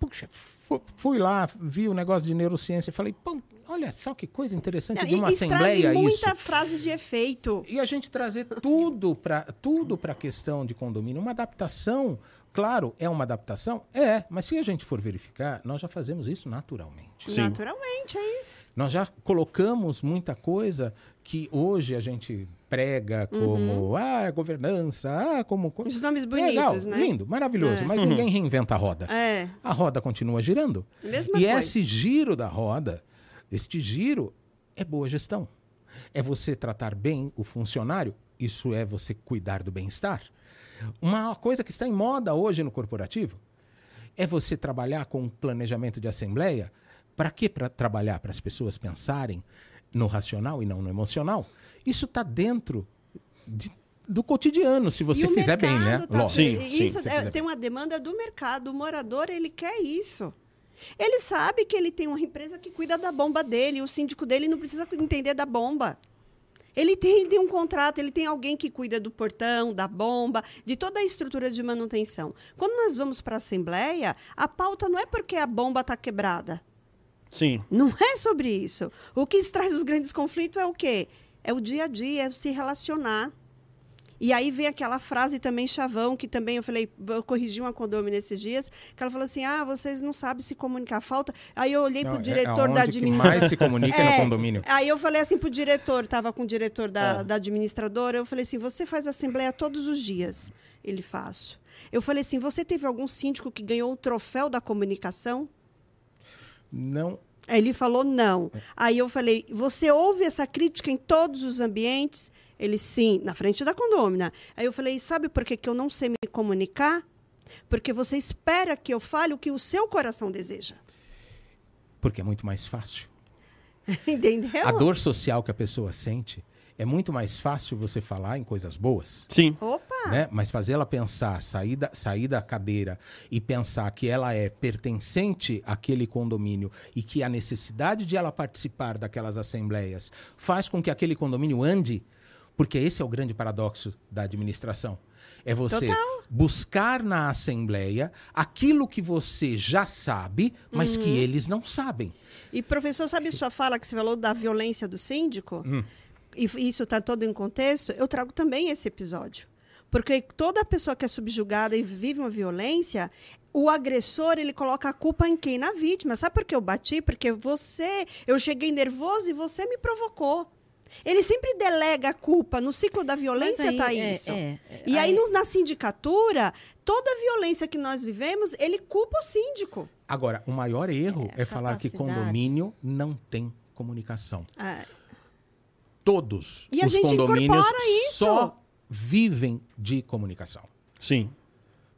Puxa, fu- fui lá, vi o negócio de neurociência e falei, pô, olha só que coisa interessante Não, de uma e, e trazem assembleia isso. muita frases de efeito. E a gente trazer tudo para tudo a questão de condomínio, uma adaptação. Claro, é uma adaptação? É, mas se a gente for verificar, nós já fazemos isso naturalmente. Sim. Naturalmente, é isso. Nós já colocamos muita coisa que hoje a gente prega como ah, governança, ah, como. co- Os nomes Legal, bonitos, né? Lindo, maravilhoso, mas ninguém reinventa a roda. É, A roda continua girando. mesma e coisa. esse giro da roda, este giro, é boa gestão. É você tratar bem o funcionário, isso é você cuidar do bem-estar. Uma coisa que está em moda hoje no corporativo é você trabalhar com planejamento de assembleia. Para que para trabalhar? Para as pessoas pensarem no racional e não no emocional. Isso está dentro de- do cotidiano, se você E o fizer bem, né? tá-. Sim, sim. Isso é- tem uma demanda do mercado. O morador, ele quer isso. Ele sabe que ele tem uma empresa que cuida da bomba dele. O síndico dele não precisa entender da bomba. Ele tem, ele tem um contrato, ele tem alguém que cuida do portão, da bomba, de toda a estrutura de manutenção. Quando nós vamos para a Assembleia, a pauta não é porque a bomba está quebrada. Sim. Não é sobre isso. O que traz os grandes conflitos é o quê? É o dia a dia, é se relacionar. E aí vem aquela frase também chavão, que também eu falei, eu corrigi uma condômino nesses dias, que ela falou assim: ah, vocês não sabem se comunicar. Falta. Aí eu olhei para o é diretor aonde da administração. mais se comunica é no condomínio. Aí eu falei assim pro diretor, estava com o diretor da, É. da administradora, eu falei assim, você faz assembleia todos os dias? Ele faço. Eu falei assim, você teve algum síndico que ganhou o troféu da comunicação? Não. Aí ele falou não. Aí eu falei, você ouve essa crítica em todos os ambientes? Ele, sim, na frente da condômina. Aí eu falei, sabe por que, que eu não sei me comunicar? Porque você espera que eu fale o que o seu coração deseja. Porque é muito mais fácil. Entendeu? A dor social que a pessoa sente é muito mais fácil você falar em coisas boas. Sim. Opa! Né? Mas fazer ela pensar, sair da, sair da cadeira e pensar que ela é pertencente àquele condomínio e que a necessidade de ela participar daquelas assembleias faz com que aquele condomínio ande, porque esse é o grande paradoxo da administração. É você Total. buscar na assembleia aquilo que você já sabe, mas que eles não sabem. E, professor, sabe sua fala que você falou da violência do síndico? Hum. E isso está todo em contexto? Eu trago também esse episódio. Porque toda pessoa que é subjugada e vive uma violência, o agressor, ele coloca a culpa em quem? Na vítima. Sabe por que eu bati? Porque você, eu cheguei nervoso e você me provocou. Ele sempre delega a culpa. No ciclo da violência está é, isso. é, e aí, aí- na sindicatura, toda a violência que nós vivemos, ele culpa o síndico. Agora, o maior erro É, é, falar que condomínio não tem comunicação. Ah, Todos E a os gente condomínios incorpora isso. só vivem de comunicação. Sim.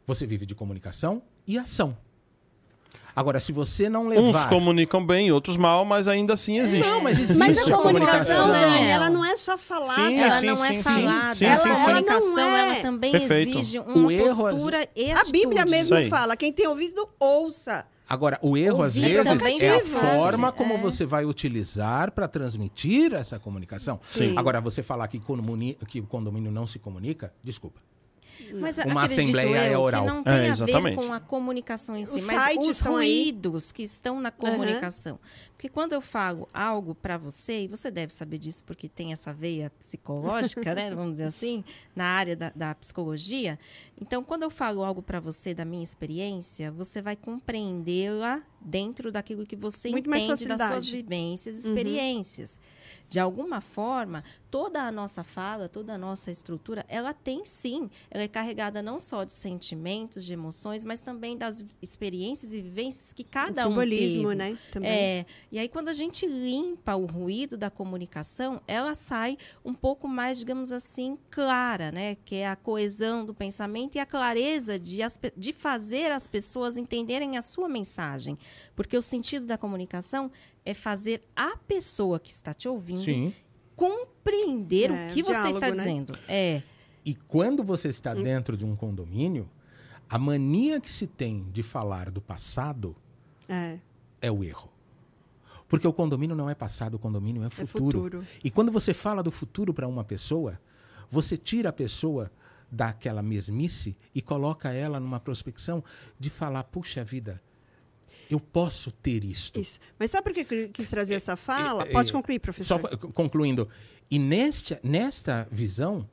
Você vive de comunicação e ação. Agora, se você não Uns levar... comunicam bem, outros mal, mas ainda assim existe. Não, mas existe Mas a comunicação, comunicação, né? ela não é só falada. Sim, ela sim, não é sim, sim. falada. Sim, a sim, comunicação, Ela não é. ela também Perfeito. exige uma O erro, postura e A Bíblia mesmo fala, quem tem ouvido, ouça. Agora, o erro, às Ouvir vezes, também é a forma como é. você vai utilizar para transmitir essa comunicação. Sim. Agora, você falar que, que o condomínio não se comunica, desculpa. Mas Uma assembleia eu é oral. que não tem É, a ver exatamente. com a comunicação em si, Os mas os estão aí. ruídos que estão na comunicação. Porque quando eu falo algo para você, e você deve saber disso porque tem essa veia psicológica, né, vamos dizer assim, na área da, da psicologia. Então, quando eu falo algo para você da minha experiência, você vai compreendê-la dentro daquilo que você Muito entende das suas vivências e Uhum. experiências. De alguma forma, toda a nossa fala, toda a nossa estrutura, ela tem sim, ela é carregada não só de sentimentos, de emoções, mas também das experiências e vivências que cada um Simbolismo, teve. né? Também. É, e aí quando a gente limpa o ruído da comunicação, ela sai um pouco mais, digamos assim, clara, né? Que é a coesão do pensamento e a clareza de, as de fazer as pessoas entenderem a sua mensagem. Porque o sentido da comunicação é fazer a pessoa que está te ouvindo Sim. compreender É, o que você diálogo, está né? dizendo. É. E quando você está Hum. dentro de um condomínio, a mania que se tem de falar do passado É, é o erro. Porque o condomínio não é passado, o condomínio é futuro. futuro. E quando você fala do futuro para uma pessoa, você tira a pessoa daquela mesmice e coloca ela numa prospecção de falar: puxa vida, eu posso ter isto. isso. Mas sabe por que eu quis trazer essa fala? é, Pode é, concluir, Só professor. pa- concluindo. E nesta, nesta visão,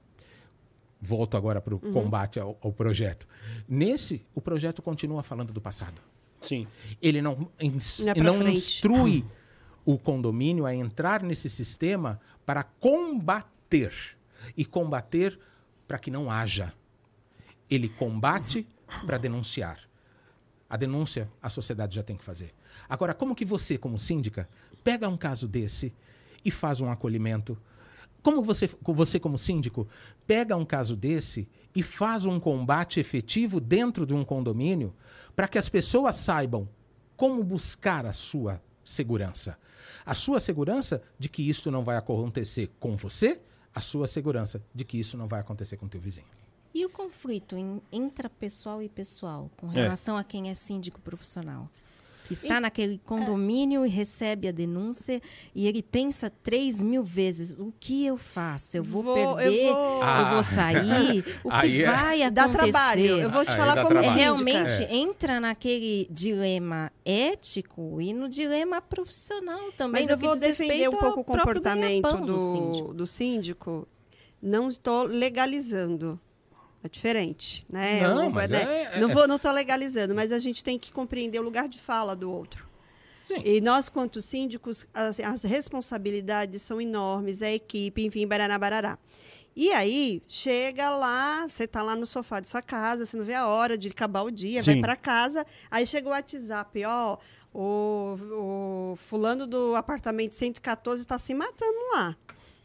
volto agora para o Uhum. combate ao, ao projeto. Nesse, o projeto continua falando do passado. Sim. Ele não, ins- Não é frente. instrui o condomínio a entrar nesse sistema para combater. E combater para que não haja. Ele combate para denunciar. A denúncia a sociedade já tem que fazer. Agora, como que você, como síndica, pega um caso desse e faz um acolhimento? Como você, você como síndico, pega um caso desse e faz um combate efetivo dentro de um condomínio para que as pessoas saibam como buscar a sua segurança? A sua segurança de que isso não vai acontecer com você, a sua segurança de que isso não vai acontecer com teu vizinho. E o conflito em- intrapessoal e pessoal com É. relação a quem é síndico profissional? Que está naquele condomínio e recebe a denúncia e ele pensa três mil vezes: o que eu faço? Eu vou, Vou- eu perder? Eu vou- vou, Ah. sair? O que Aí é- vai Dá acontecer? trabalho. Eu vou te Aí falar dá como síndica. Realmente É. entra naquele dilema ético e no dilema profissional também. Mas eu que vou defender um pouco o comportamento do, síndico. do síndico. Não estou legalizando. É diferente, né? Não, Eu mas né? é- não vou, não estou legalizando, mas a gente tem que compreender o lugar de fala do outro. Sim. E nós, quanto síndicos, as, as responsabilidades são enormes, a equipe, enfim, barará, barará. E aí, chega lá, você está lá no sofá de sua casa, você não vê a hora de acabar o dia, vai Sim. para casa, aí chega o WhatsApp, ó, o, o fulano do apartamento 114 está se matando lá.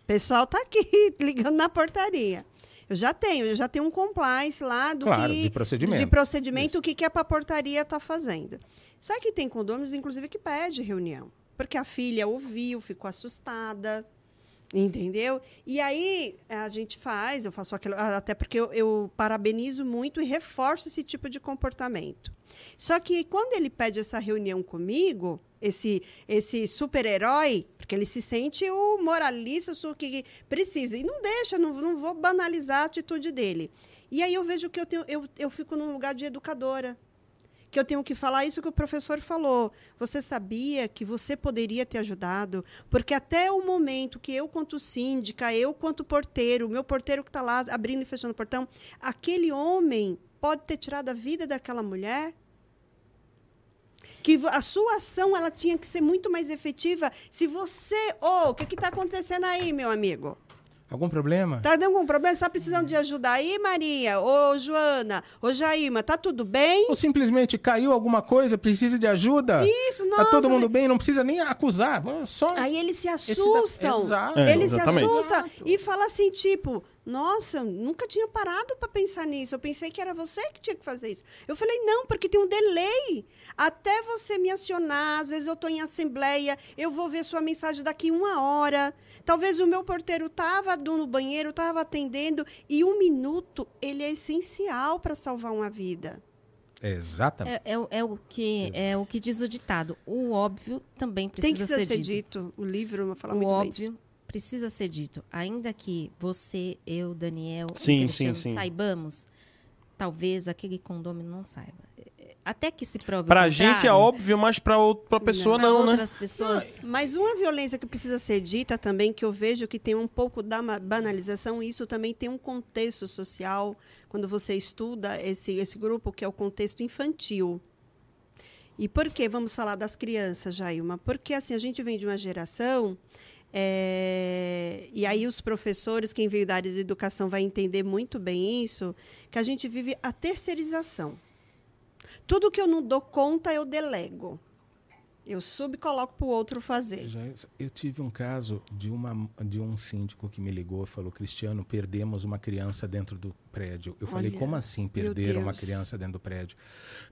O pessoal tá aqui ligando na portaria. Eu já tenho, eu já tenho um compliance lá do Claro, que de procedimento. de procedimento, o que, que a portaria está fazendo. Só que tem condôminos, inclusive, que pede reunião. Porque a filha ouviu, ficou assustada, entendeu? E aí a gente faz, eu faço aquilo, até porque eu, eu parabenizo muito e reforço esse tipo de comportamento. Só que quando ele pede essa reunião comigo, esse, esse super-herói, porque ele se sente o moralista, que precisa, e não deixa, não, não vou banalizar a atitude dele. E aí eu vejo que eu, tenho, eu, eu fico num lugar de educadora que eu tenho que falar isso que o professor falou. Você sabia que você poderia ter ajudado? Porque até o momento que eu, quanto síndica, eu, quanto porteiro, meu porteiro que está lá abrindo e fechando o portão, aquele homem pode ter tirado a vida daquela mulher? Que a sua ação ela tinha que ser muito mais efetiva se você. Ô, o que está acontecendo aí, meu amigo? Algum problema? Tá dando algum problema? Você tá precisando de ajuda aí, Maria? Ô, Joana? Ô, Jaima, tá tudo bem? Ou simplesmente caiu alguma coisa, precisa de ajuda? Isso, nossa. Tá todo mundo bem, não precisa nem acusar. vamos Só Aí eles se esse da- assustam. Exato. É, Eles se exatamente. assustam Exato. e falam assim, tipo, Nossa, eu nunca tinha parado para pensar nisso. Eu pensei que era você que tinha que fazer isso. Eu falei, não, porque tem um delay. Até você me acionar, às vezes eu estou em assembleia, eu vou ver sua mensagem daqui uma hora. Talvez o meu porteiro estava no banheiro, estava atendendo, e um minuto, ele é essencial para salvar uma vida. Exatamente. É, é, é o que, é o que diz o ditado. O óbvio também Tem precisa, que ser, ser, dito. dito. O livro fala O muito bem óbvio disso. Precisa ser dito. Ainda que você, eu, Daniel, o Sim, Cristiano sim, sim. saibamos, talvez aquele condômino não saiba. Até que se prove Pra gente é óbvio, mas pra, outra, pra pessoa pra não, né? outras pessoas... Mas uma violência que precisa ser dita também, que eu vejo que tem um pouco da banalização, isso também tem um contexto social, quando você estuda esse, esse grupo, que é o contexto infantil. E por que vamos falar das crianças, Jailma? Porque assim, a gente vem de uma geração, é, e aí os professores, quem veio da área de educação vai entender muito bem isso, que a gente vive a terceirização. Tudo que eu não dou conta, eu delego. Eu subcoloco para o outro fazer. Já- eu tive um caso de, uma, de um síndico que me ligou e falou: Cristiano, perdemos uma criança dentro do prédio. Eu falei: Olha, como assim perder uma criança dentro do prédio?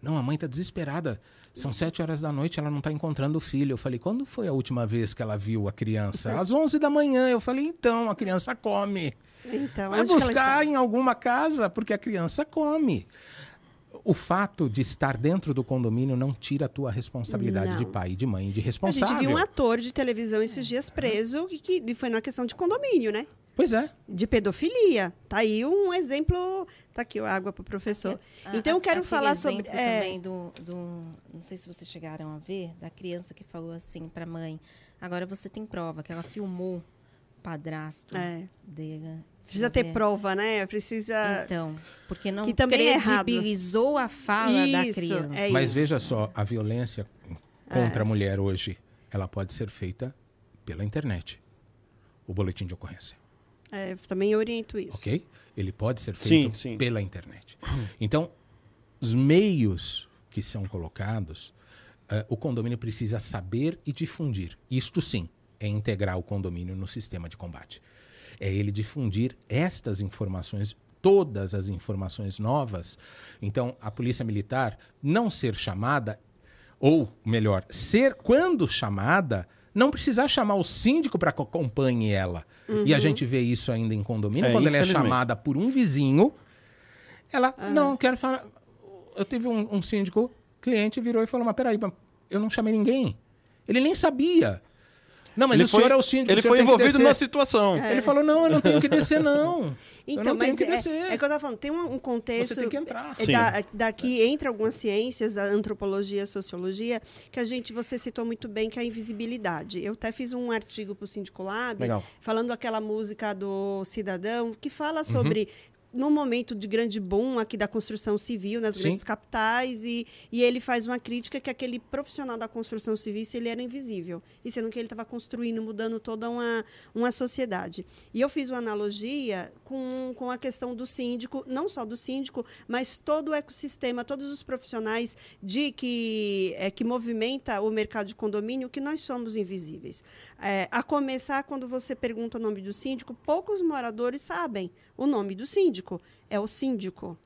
Não, a mãe está desesperada. São sete horas da noite, ela não está encontrando o filho. Eu falei: quando foi a última vez que ela viu a criança? Às onze da manhã. Eu falei: então, a criança come. Então, Vai buscar em alguma casa, porque a criança come. O fato de estar dentro do condomínio não tira a tua responsabilidade Não. de pai e de mãe, de A responsável. gente viu um ator de televisão esses dias preso que, que e foi na questão de condomínio, né? Pois é. De pedofilia. Tá aí um exemplo. Tá aqui a água para o professor. A- Então, eu a- quero falar sobre. é, também do, do. Não sei se vocês chegaram a ver, da criança que falou assim pra mãe: agora você tem prova, que ela filmou padrasto É. dele. Precisa ter prova, né? Precisa. Então, porque não Que também é errado. credibilizou a fala da Isso, criança. é Mas isso. veja só, a violência contra a mulher hoje, ela pode ser feita pela internet. O boletim de ocorrência, É, também oriento isso. ok? Ele pode ser Sim, feito sim. pela internet. Então, os meios que são colocados, eh, o condomínio precisa saber e difundir. Isto sim é integrar o condomínio no sistema de combate. É ele difundir estas informações, todas as informações novas. Então, a polícia militar não ser chamada, ou melhor, ser quando chamada, não precisar chamar o síndico para que acompanhe ela. E a gente vê isso ainda em condomínio, É, quando ela é chamada por um vizinho, ela, Ah. não, quero falar. Eu tive um, um síndico, cliente virou e falou: Mas peraí, eu não chamei ninguém. Ele nem sabia. Não, mas ele o senhor foi, é o síndico. Ele o senhor foi envolvido descer." numa situação. Ele falou: Não, eu não tenho que descer, não. eu Então, não tenho que é, descer. é que eu tava falando, tem um, um contexto. Você tem que entrar. é Sim. da- daqui entra algumas ciências, a antropologia, a sociologia, que a gente, você citou muito bem, que é a invisibilidade. Eu até fiz um artigo para o Síndico Lab, Legal. falando aquela música do Cidadão, que Uhum. fala sobre. No momento de grande boom aqui da construção civil nas Sim. grandes capitais, e, e ele faz uma crítica que aquele profissional da construção civil, se ele era invisível, e sendo que ele estava construindo, mudando toda uma, uma sociedade. E eu fiz uma analogia com, com a questão do síndico, não só do síndico, mas todo o ecossistema, todos os profissionais de que, é, que movimenta o mercado de condomínio, que nós somos invisíveis. É, a começar, quando você pergunta o nome do síndico, poucos moradores sabem o nome do síndico. É o síndico.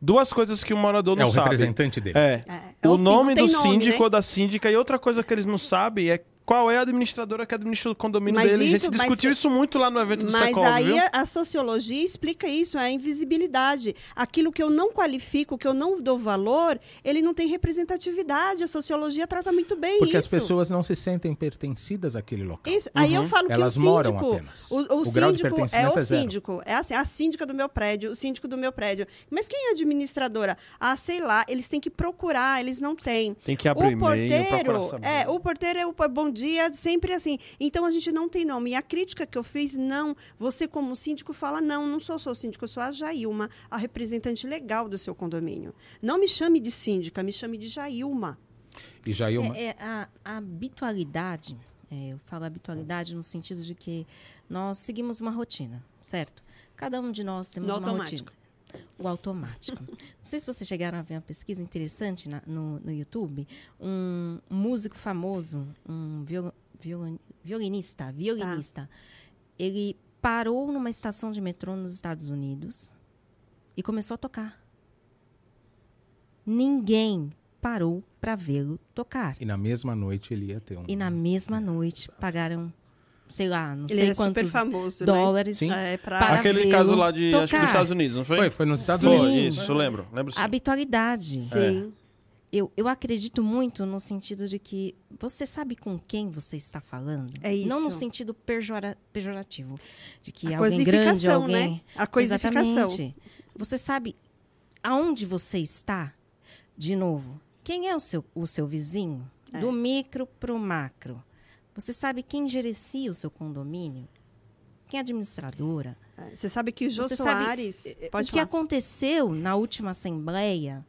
Duas coisas que o morador É não o sabe. representante dele. É. É, é o, o nome do nome, síndico né? ou da síndica. E outra coisa que eles não sabem é qual é a administradora que administra o condomínio Mas dele. a isso- gente mas- discutiu isso muito lá no evento do Mas Secov, aí viu? a, a sociologia explica isso, a invisibilidade. Aquilo que eu não qualifico, que eu não dou valor, ele não tem representatividade. A sociologia trata muito bem Porque isso. as pessoas não se sentem pertencidas àquele local. Isso. Aí eu falo Elas que o moram síndico, apenas. o, o O grau de síndico é o é síndico, é assim, a síndica do meu prédio, o síndico do meu prédio. Mas quem é a administradora? Ah, sei lá, eles têm que procurar, eles não têm. Tem que abrir o e-mail, porteiro, procurar saber. é, o porteiro é o bom dia, sempre assim. Então a gente não tem nome. E a crítica que eu fiz, não. Você como síndico fala não, não sou só síndico, eu sou a Jailma, a representante legal do seu condomínio. Não me chame de síndica, me chame de Jailma. E já eu. É, é a, a habitualidade, é, eu falo habitualidade no sentido de que nós seguimos uma rotina, certo? Cada um de nós temos No uma automático. rotina. O automático. Não sei se vocês chegaram a ver uma pesquisa interessante na- no, no YouTube. Um músico famoso, um viol, violin- violinista, violinista, ele parou numa estação de metrô nos Estados Unidos e começou a tocar. Ninguém parou para vê-lo tocar. E na mesma noite ele ia ter um. E na mesma noite pagaram, sei lá, não Ele sei super quantos famoso, dólares. Sim. né? É, pra... Para Aquele vê-lo caso lá de, acho que dos Estados Unidos, não foi? Foi, foi nos Estados Sim. Foi, Unidos. isso, lembro. Lembro sim. Habitualidade. Sim. Eu, eu acredito muito no sentido de que você sabe com quem você está falando. É isso. Não no sentido pejora- pejorativo. De que é alguém grande, alguém... né? A coisificação. Exatamente. Você sabe aonde você está? De novo, quem é o seu, o seu vizinho? É. Do micro para o macro. Você sabe quem gerencia o seu condomínio? Quem é a administradora? É, Você sabe que o Jô Você sabe, Soares... eh, pode o que falar. aconteceu na última assembleia?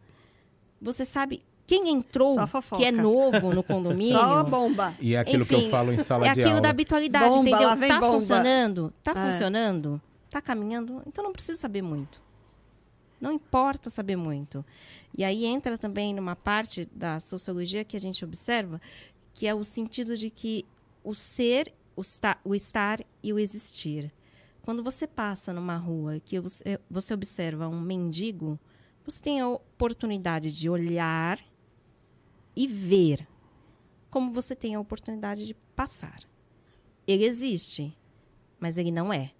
Você sabe quem entrou que é novo no condomínio? Só a bomba. E é aquilo que eu Enfim, falo em sala é de aquilo aula. da habitualidade, Bomba, entendeu? lá vem Tá bomba. funcionando? Tá É. funcionando? Tá caminhando? Então não precisa saber muito. Não importa saber muito. E aí entra também numa parte da sociologia que a gente observa, que é o sentido de que o ser, o, sta- o estar e o existir. Quando você passa numa rua que você, você observa um mendigo, você tem a oportunidade de olhar e ver, como você tem a oportunidade de passar. Ele existe, mas ele não é.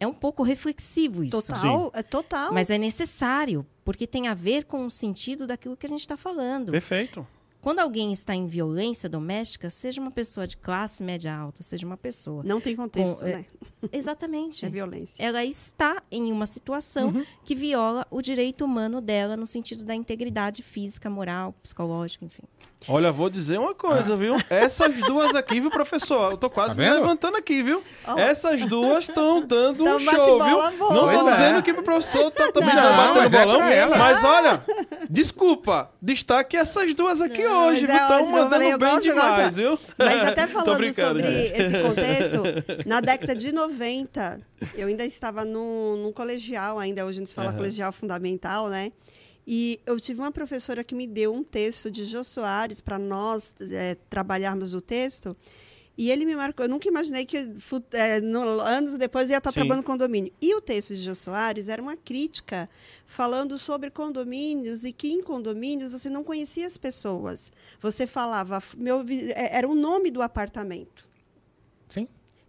É um pouco reflexivo isso. Total, é total. Mas é necessário, porque tem a ver com o sentido daquilo que a gente está falando. Perfeito. Quando alguém está em violência doméstica, seja uma pessoa de classe média alta, seja uma pessoa. Não tem contexto, Com- é- né? Exatamente. É violência. Ela está em uma situação Uhum. que viola o direito humano dela no sentido da integridade física, moral, psicológica, enfim. Olha, vou dizer uma coisa, viu? Essas duas aqui, viu, professor? Eu tô quase Tá me levantando aqui, viu? Essas duas estão dando Tá um show, viu? bom. Não tô Pois é. dizendo que o professor tá também Não, tá batendo mas é bolão, ela. mas olha, desculpa, destaque essas duas aqui Não, hoje, mas viu? é Estão eu mandando falei, bem demais, gosto. viu? Mas até Tô falando sobre gente. esse contexto, na década de 90, eu ainda estava num, num colegial, ainda hoje não se fala Aham. colegial fundamental, né? E eu tive uma professora que me deu um texto de Jô Soares para nós é, trabalharmos o texto. E ele me marcou. Eu nunca imaginei que é, no- anos depois ia estar Sim. trabalhando condomínio. E o texto de Jô Soares era uma crítica falando sobre condomínios e que em condomínios você não conhecia as pessoas. Você falava, meu, é, era o nome do apartamento.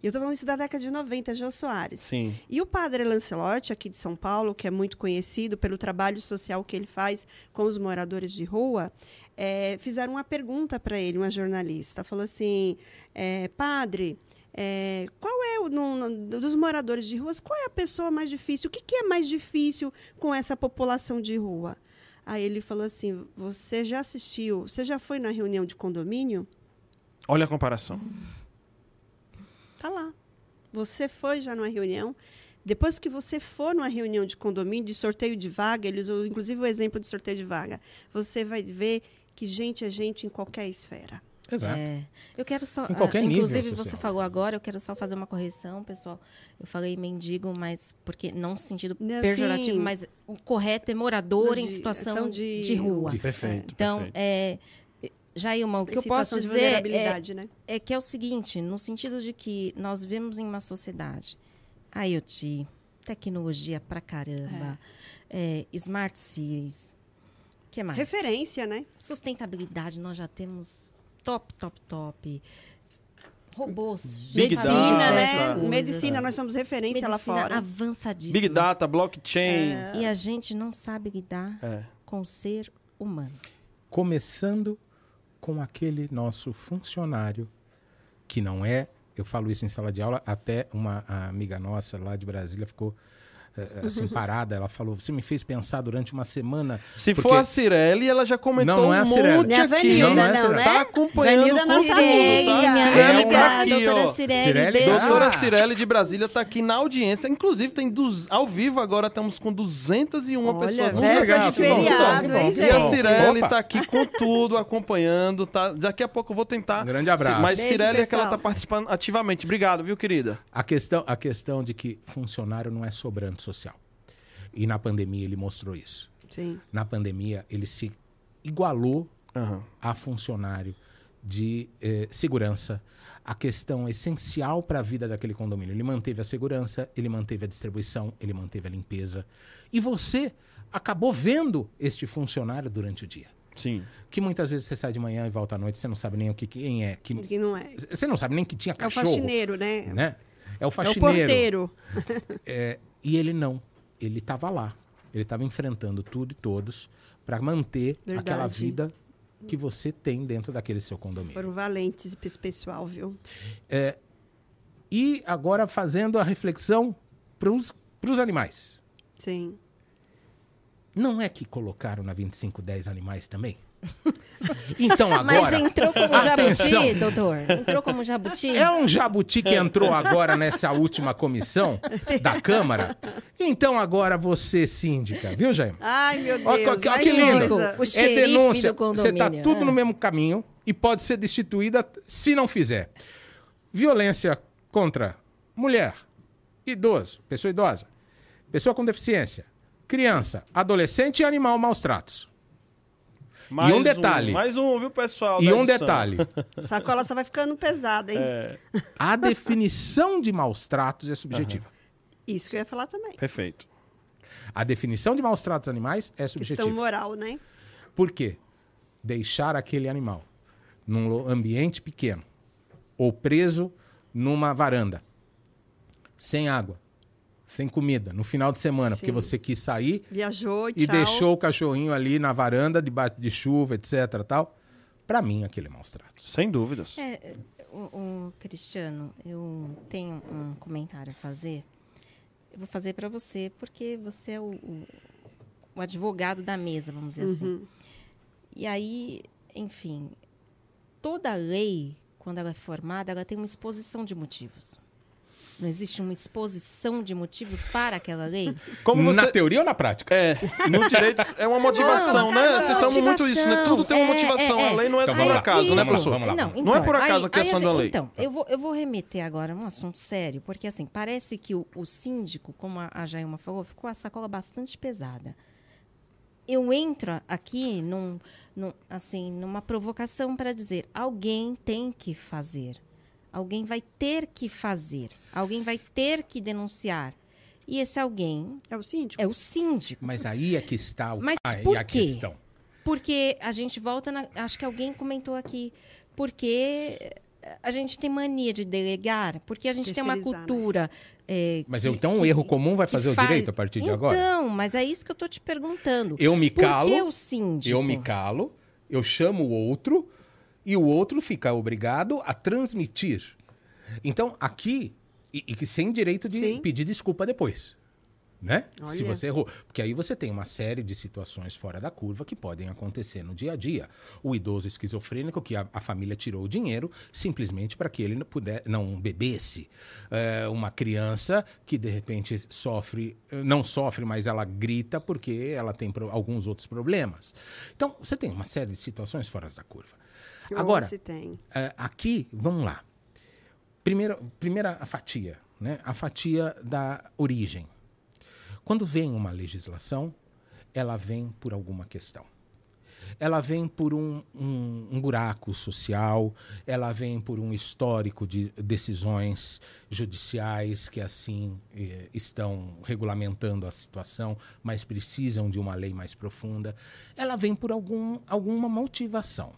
E eu estou falando isso da década de 90, Jô Soares. Sim. E o padre Lancelotti, aqui de São Paulo, que é muito conhecido pelo trabalho social que ele faz com os moradores de rua, eh, fizeram uma pergunta para ele, uma jornalista. Falou assim: eh, Padre, eh, qual é o no- no- dos moradores de ruas? Qual é a pessoa mais difícil? O que, que é mais difícil com essa população de rua? Aí ele falou assim: Você já assistiu? Você já foi na reunião de condomínio? Olha a comparação. Tá lá. Você foi já numa reunião. Depois que você for numa reunião de condomínio, de sorteio de vaga, eles usam inclusive o exemplo de sorteio de vaga, você vai ver que gente é gente em qualquer esfera. Exato. É, eu quero só. Em qualquer ah, nível inclusive, social. você falou agora, eu quero só fazer uma correção, pessoal. Eu falei mendigo, mas porque não no sentido Não, pejorativo, sim. mas o correto é morador De- em situação de, de rua. rua. Perfeito. Então, perfeito. é, Jailma, o que eu posso dizer é, né? é que é o seguinte, no sentido de que nós vivemos em uma sociedade IoT, tecnologia pra caramba, é, smart cities, que mais? Referência, né? Sustentabilidade, nós já temos top, top, top. Robôs. Big Medicina, né? coisas. Medicina, nós somos referência lá Medicina fora. avançadíssima. Big Data, blockchain. E a gente não sabe lidar É. com o ser humano. Começando com aquele nosso funcionário, que não é, eu falo isso em sala de aula, até uma amiga nossa lá de Brasília ficou assim parada, ela falou, você me fez pensar durante uma semana. Se porque- for a Cirelli, ela já comentou Não, não é a um Cirelli. monte Não é a aqui. Vanilda, Não, não é a Cirelli. né? Tá acompanhando Vanilda com nossa amiga. tá? É, Cirelli tá aqui, doutora ó. Cirelli. Doutora. Cirelli de Brasília está aqui na audiência. Inclusive, tem dos, ao vivo agora, estamos com 201 Olha, pessoas. Véspera legal, de feriado, E a? Cirelli Opa. está aqui com tudo, acompanhando. Tá? Daqui a pouco eu vou tentar. Um grande abraço. Mas Beijo, Cirelli é que ela pessoal. está participando ativamente. Obrigado, viu, querida? A questão, a questão de que funcionário não é sobrante social. E na pandemia ele mostrou isso. Sim. Na pandemia ele se igualou Aham. a funcionário de eh, segurança, a questão essencial para a vida daquele condomínio. Ele manteve a segurança, ele manteve a distribuição, ele manteve a limpeza. E você acabou vendo este funcionário durante o dia. Sim. Que muitas vezes você sai de manhã e volta à noite, você não sabe nem o que quem é. Que, Que não é. você não sabe nem que tinha É o cachorro. faxineiro, né? né? É o É o faxineiro. porteiro. É, e ele não. Ele estava lá. Ele estava enfrentando tudo e todos para manter Verdade. aquela vida que você tem dentro daquele seu condomínio. Foram valentes pra esse pessoal, viu? E agora fazendo a reflexão para os animais. Sim. Não é que colocaram na 2510 animais também? Então Mas agora. entrou como atenção, jabuti, doutor? Entrou como jabuti? É um jabuti que entrou agora nessa última comissão da Câmara. Então agora você, síndica, viu, Jair? Ai, meu Deus. Ó, que- ai, que lindo. O É denúncia. do Você tá condomínio, tudo é. no mesmo caminho e pode ser destituída se não fizer. Violência contra mulher, idoso, pessoa idosa, pessoa com deficiência, criança, adolescente e animal maus tratos. Mais um detalhe. mais um, viu, pessoal? E um edição. detalhe: A sacola só vai ficando pesada, hein? É, a definição de maus tratos é subjetiva. Isso que eu ia falar também. perfeito. A definição de maus tratos animais é Questão subjetiva. moral, né? Por quê? Deixar aquele animal num ambiente pequeno ou preso numa varanda, sem água, sem comida, no final de semana, porque Sim. você quis sair Viajou, e tchau. deixou o cachorrinho ali na varanda, debaixo de chuva, etc. tal. Para mim, aquele é maus tratos. Sem dúvidas. É, o, o Cristiano, eu tenho um comentário a fazer. Eu vou fazer para você, porque você é o, o, o advogado da mesa, vamos dizer assim. E aí, enfim, toda lei, quando ela é formada, ela tem uma exposição de motivos. Não existe uma exposição de motivos para aquela lei? Como você... Na teoria ou na prática? É, no direito é uma motivação, Não, né? Vocês chamam muito isso, né? Tudo tem uma é, motivação. é, é. A lei não é Então por acaso, né, professor? Vamos lá, Não, vamos Não é então, por acaso a aí- criação aí da lei. Então, eu vou, eu vou remeter agora a um assunto sério, porque assim, parece que o, o síndico, como a, a Jailma falou, ficou a sacola bastante pesada. Eu entro aqui num, num, assim, numa provocação para dizer, alguém tem que fazer. Alguém vai ter que fazer. Alguém vai ter que denunciar. E esse alguém É o síndico? é o síndico. Mas aí é que está o... Mas aí por a quê? questão. Porque a gente volta na. Acho que alguém comentou aqui. Porque a gente tem mania de delegar, porque a gente tem uma né? cultura. é, Mas que- então o que- erro comum vai fazer o faz- direito a partir de agora? Então, mas é isso que eu tô te perguntando. Eu me Por calo, que o síndico? Eu me calo, eu chamo o outro e o outro fica obrigado a transmitir. Então, aqui, e, e que sem direito de Sim. pedir desculpa depois. Né? Se Olha. você errou. Porque aí você tem uma série de situações fora da curva que podem acontecer no dia a dia. O idoso esquizofrênico, que a, a família tirou o dinheiro simplesmente para que ele não, puder, não bebesse. É, uma criança que de repente sofre, não sofre, mas ela grita porque ela tem pro- alguns outros problemas. Então, você tem uma série de situações fora da curva. Agora, Se tem. é, aqui, vamos lá. Primeira, primeira fatia, né? A fatia da origem. Quando vem uma legislação, ela vem por alguma questão. Ela vem por um, um- um buraco social, ela vem por um histórico de decisões judiciais que assim eh, estão regulamentando a situação, mas precisam de uma lei mais profunda. Ela vem por algum, alguma motivação.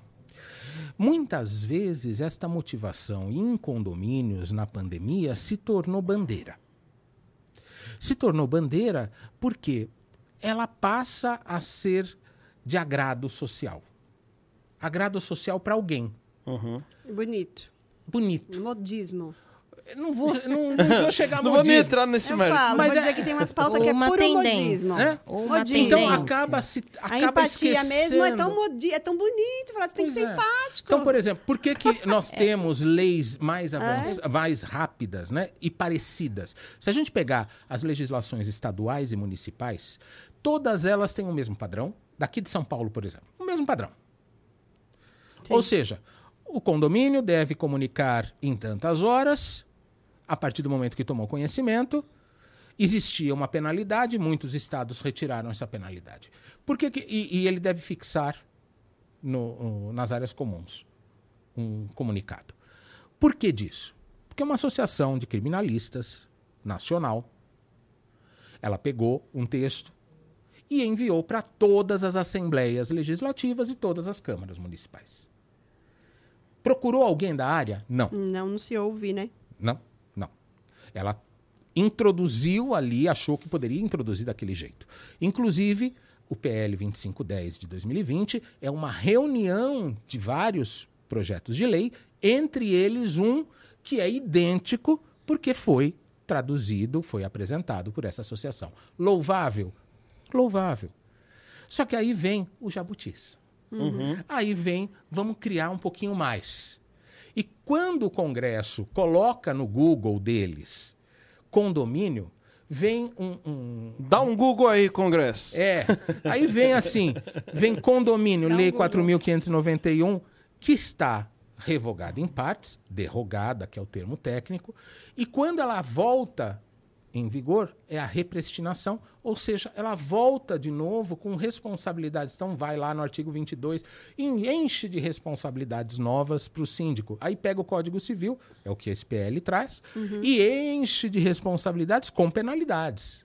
Muitas vezes, esta motivação em condomínios na pandemia se tornou bandeira. Se tornou bandeira porque ela passa a ser de agrado social. Agrado social para alguém. Uhum. Bonito. Bonito. Modismo. Não vou, não, não vou chegar a Não vou nem modismo. entrar nesse Eu mérito. falo, Mas vou é- dizer que tem umas pautas que é Uma puro tendência. modismo. É? Modismo. Então acaba se A acaba empatia mesmo é tão, esquecendo. modi é tão bonito. Falar, você tem que Pois ser é. empático. Então, por exemplo, por que, que É. nós temos leis mais, avanç... mais rápidas né? e parecidas? Se a gente pegar as legislações estaduais e municipais, todas elas têm o mesmo padrão. Daqui de São Paulo, por exemplo, o mesmo padrão. Sim. Ou seja, o condomínio deve comunicar em tantas horas, a partir do momento que tomou conhecimento, existia uma penalidade, muitos estados retiraram essa penalidade. Por que que- e, e ele deve fixar no- no- nas áreas comuns um comunicado. Por que disso? Porque uma associação de criminalistas nacional. Ela pegou um texto e enviou para todas as assembleias legislativas e todas as câmaras municipais. Procurou alguém da área? Não. Não, não se ouve, né? Não. Ela introduziu ali, achou que poderia introduzir daquele jeito. Inclusive, o PL 2510 de 2020 é uma reunião de vários projetos de lei, entre eles um que é idêntico porque foi traduzido, foi apresentado por essa associação. Louvável? Louvável. Só que aí vem o jabutis. Uhum. Aí vem, vamos criar um pouquinho mais. Quando o Congresso coloca no Google deles condomínio, vem um, um, Dá um Google aí, Congresso. É. Aí vem assim: vem condomínio, Dá um Lei Google. 4.591, que está revogada em partes, derrogada, que é o termo técnico, e quando ela volta em vigor, é a repristinação, ou seja, ela volta de novo com responsabilidades. Então, vai lá no artigo 22 e enche de responsabilidades novas para o síndico. Aí pega o Código Civil, é o que esse PL traz, e enche de responsabilidades com penalidades.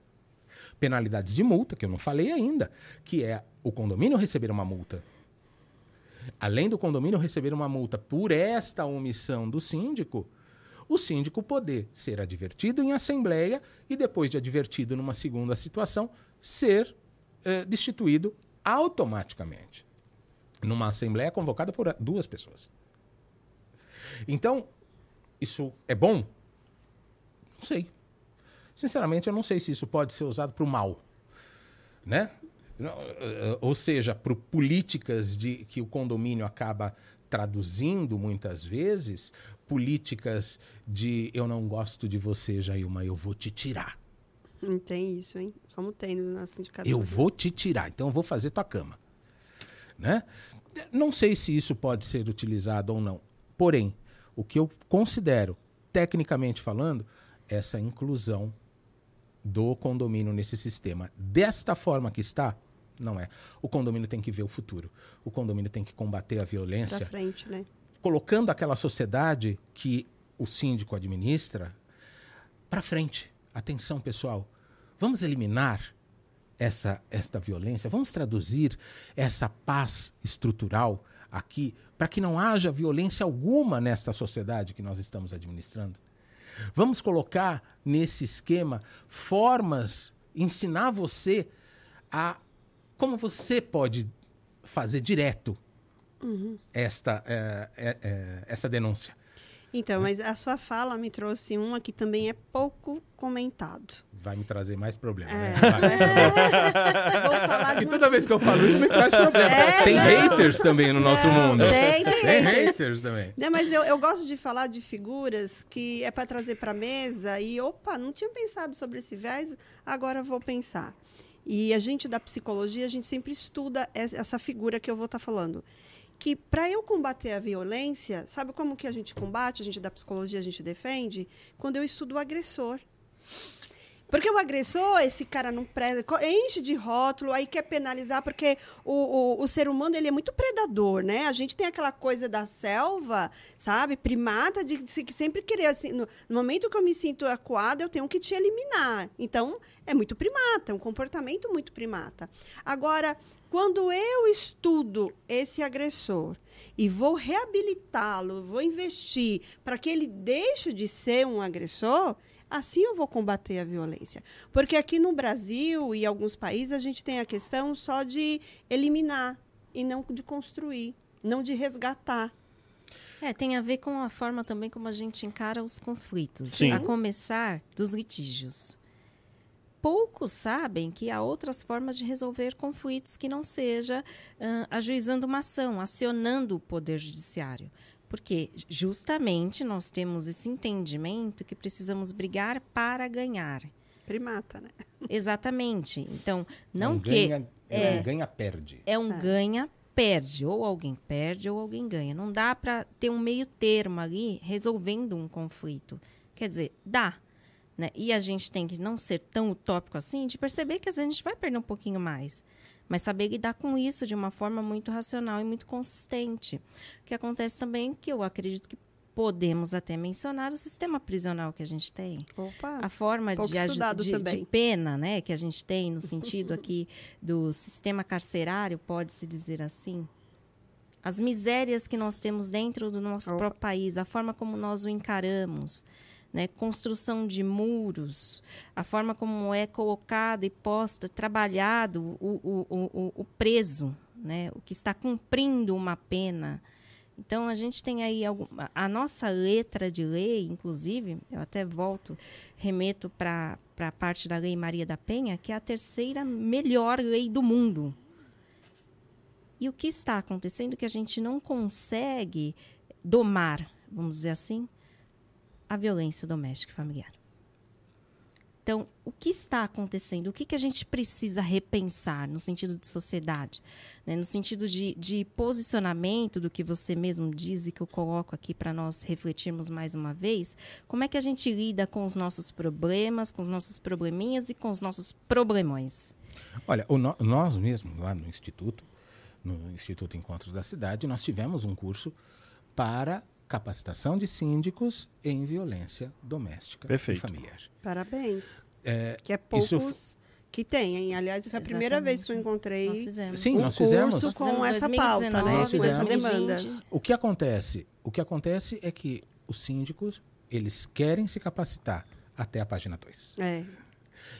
Penalidades de multa, que eu não falei ainda, que é o condomínio receber uma multa. Além do condomínio receber uma multa por esta omissão do síndico, o síndico poder ser advertido em assembleia e, depois de advertido numa segunda situação, ser eh, destituído automaticamente. Numa assembleia convocada por duas pessoas. Então, isso é bom? Não sei. Sinceramente, eu não sei se isso pode ser usado para o mal. Né? Eh, Ou seja, para políticas de que o condomínio acaba traduzindo muitas vezes, políticas de eu não gosto de você, Jailma, eu vou te tirar. Não tem isso, hein? Como tem na sindicatura. Eu vou te tirar, então eu vou fazer tua cama. Né? Não sei se isso pode ser utilizado ou não. Porém, o que eu considero, tecnicamente falando, essa inclusão do condomínio nesse sistema. Desta forma que está, não é. O condomínio tem que ver o futuro. O condomínio tem que combater a Pra violência frente, né? Colocando aquela sociedade que o síndico administra para frente. Atenção, pessoal. Vamos eliminar essa esta violência, vamos traduzir essa paz estrutural aqui para que não haja violência alguma nesta sociedade que nós estamos administrando. Vamos colocar nesse esquema formas, ensinar você a como você pode fazer direto esta, é, é, é, essa denúncia. Então, mas a sua fala me trouxe uma que também é pouco comentado. Vai me trazer mais problemas. É. Né? Vou E toda vez que eu falo isso, me traz problema. É, tem não. haters também no nosso mundo. Tem, tem Tem haters. haters também. Não, mas eu, eu gosto de falar de figuras que é para trazer para mesa e, opa, não tinha pensado sobre esse viés, agora vou pensar. E a gente da psicologia, a gente sempre estuda es- essa figura que eu vou estar falando. Que para eu combater a violência, sabe como que a gente combate? A gente da psicologia, a gente defende? Quando eu estudo o agressor. Porque o agressor, esse cara não presta, co- enche de rótulo, aí quer penalizar, porque o, o, o ser humano ele é muito predador, né? A gente tem aquela coisa da selva, sabe? Primata, de sempre querer, assim, no, no momento que eu me sinto acuada, eu tenho que te eliminar. Então, é muito primata, é um comportamento muito primata. Agora, quando eu estudo esse agressor e vou reabilitá-lo, vou investir para que ele deixe de ser um agressor, assim eu vou combater a violência. Porque aqui no Brasil e alguns países a gente tem a questão só de eliminar e não de construir, não de resgatar. É, tem a ver com a forma também como a gente encara os conflitos. Sim. A começar dos litígios. Poucos sabem que há outras formas de resolver conflitos que não seja ah, ajuizando uma ação, acionando o poder judiciário. Porque justamente nós temos esse entendimento que precisamos brigar para ganhar. Primata, né? Exatamente. Então, não, Não que ganha, é. ganha, perde. é um ganha-perde. Ou alguém perde ou alguém ganha. Não dá para ter um meio termo ali resolvendo um conflito. Quer dizer, dá. Né? E a gente tem que não ser tão utópico assim de perceber que às vezes a gente vai perder um pouquinho mais. mas saber lidar com isso de uma forma muito racional e muito consistente. O que acontece também, que eu acredito que podemos até mencionar o sistema prisional que a gente tem. Opa. A forma de, de- de pena né, que a gente tem, no sentido aqui do sistema carcerário, pode-se dizer assim. As misérias que nós temos dentro do nosso Opa. próprio país, a forma como nós o encaramos, né, construção de muros, a forma como é colocado e posta, trabalhado o, o, o, o- preso, né, o que está cumprindo uma pena. Então, a gente tem aí algum, a- a nossa letra de lei, inclusive, eu até volto, remeto para a parte da Lei Maria da Penha, que é a terceira melhor lei do mundo. E o que está acontecendo é que a gente não consegue domar, vamos dizer assim, a violência doméstica e familiar. Então, o que está acontecendo? O que, que a gente precisa repensar no sentido de sociedade? né? No sentido de, de posicionamento do que você mesmo diz e que eu coloco aqui para nós refletirmos mais uma vez. Como é que a gente lida com os nossos problemas, com os nossos probleminhas e com os nossos problemões? Olha, no- nós mesmos, lá no Instituto, no Instituto Encontros da Cidade, nós tivemos um curso para capacitação de síndicos em violência doméstica Perfeito. e familiar. Parabéns. É, Que é isso poucos que tem, hein? Aliás, foi a primeira vez que eu Exatamente. encontrei Nós fizemos. Sim, um nós fizemos. curso Nós com fizemos essa 2019, pauta, né? Nós Com essa demanda. 2020. O que acontece? O que acontece é que os síndicos, eles querem se capacitar até a página 2. É.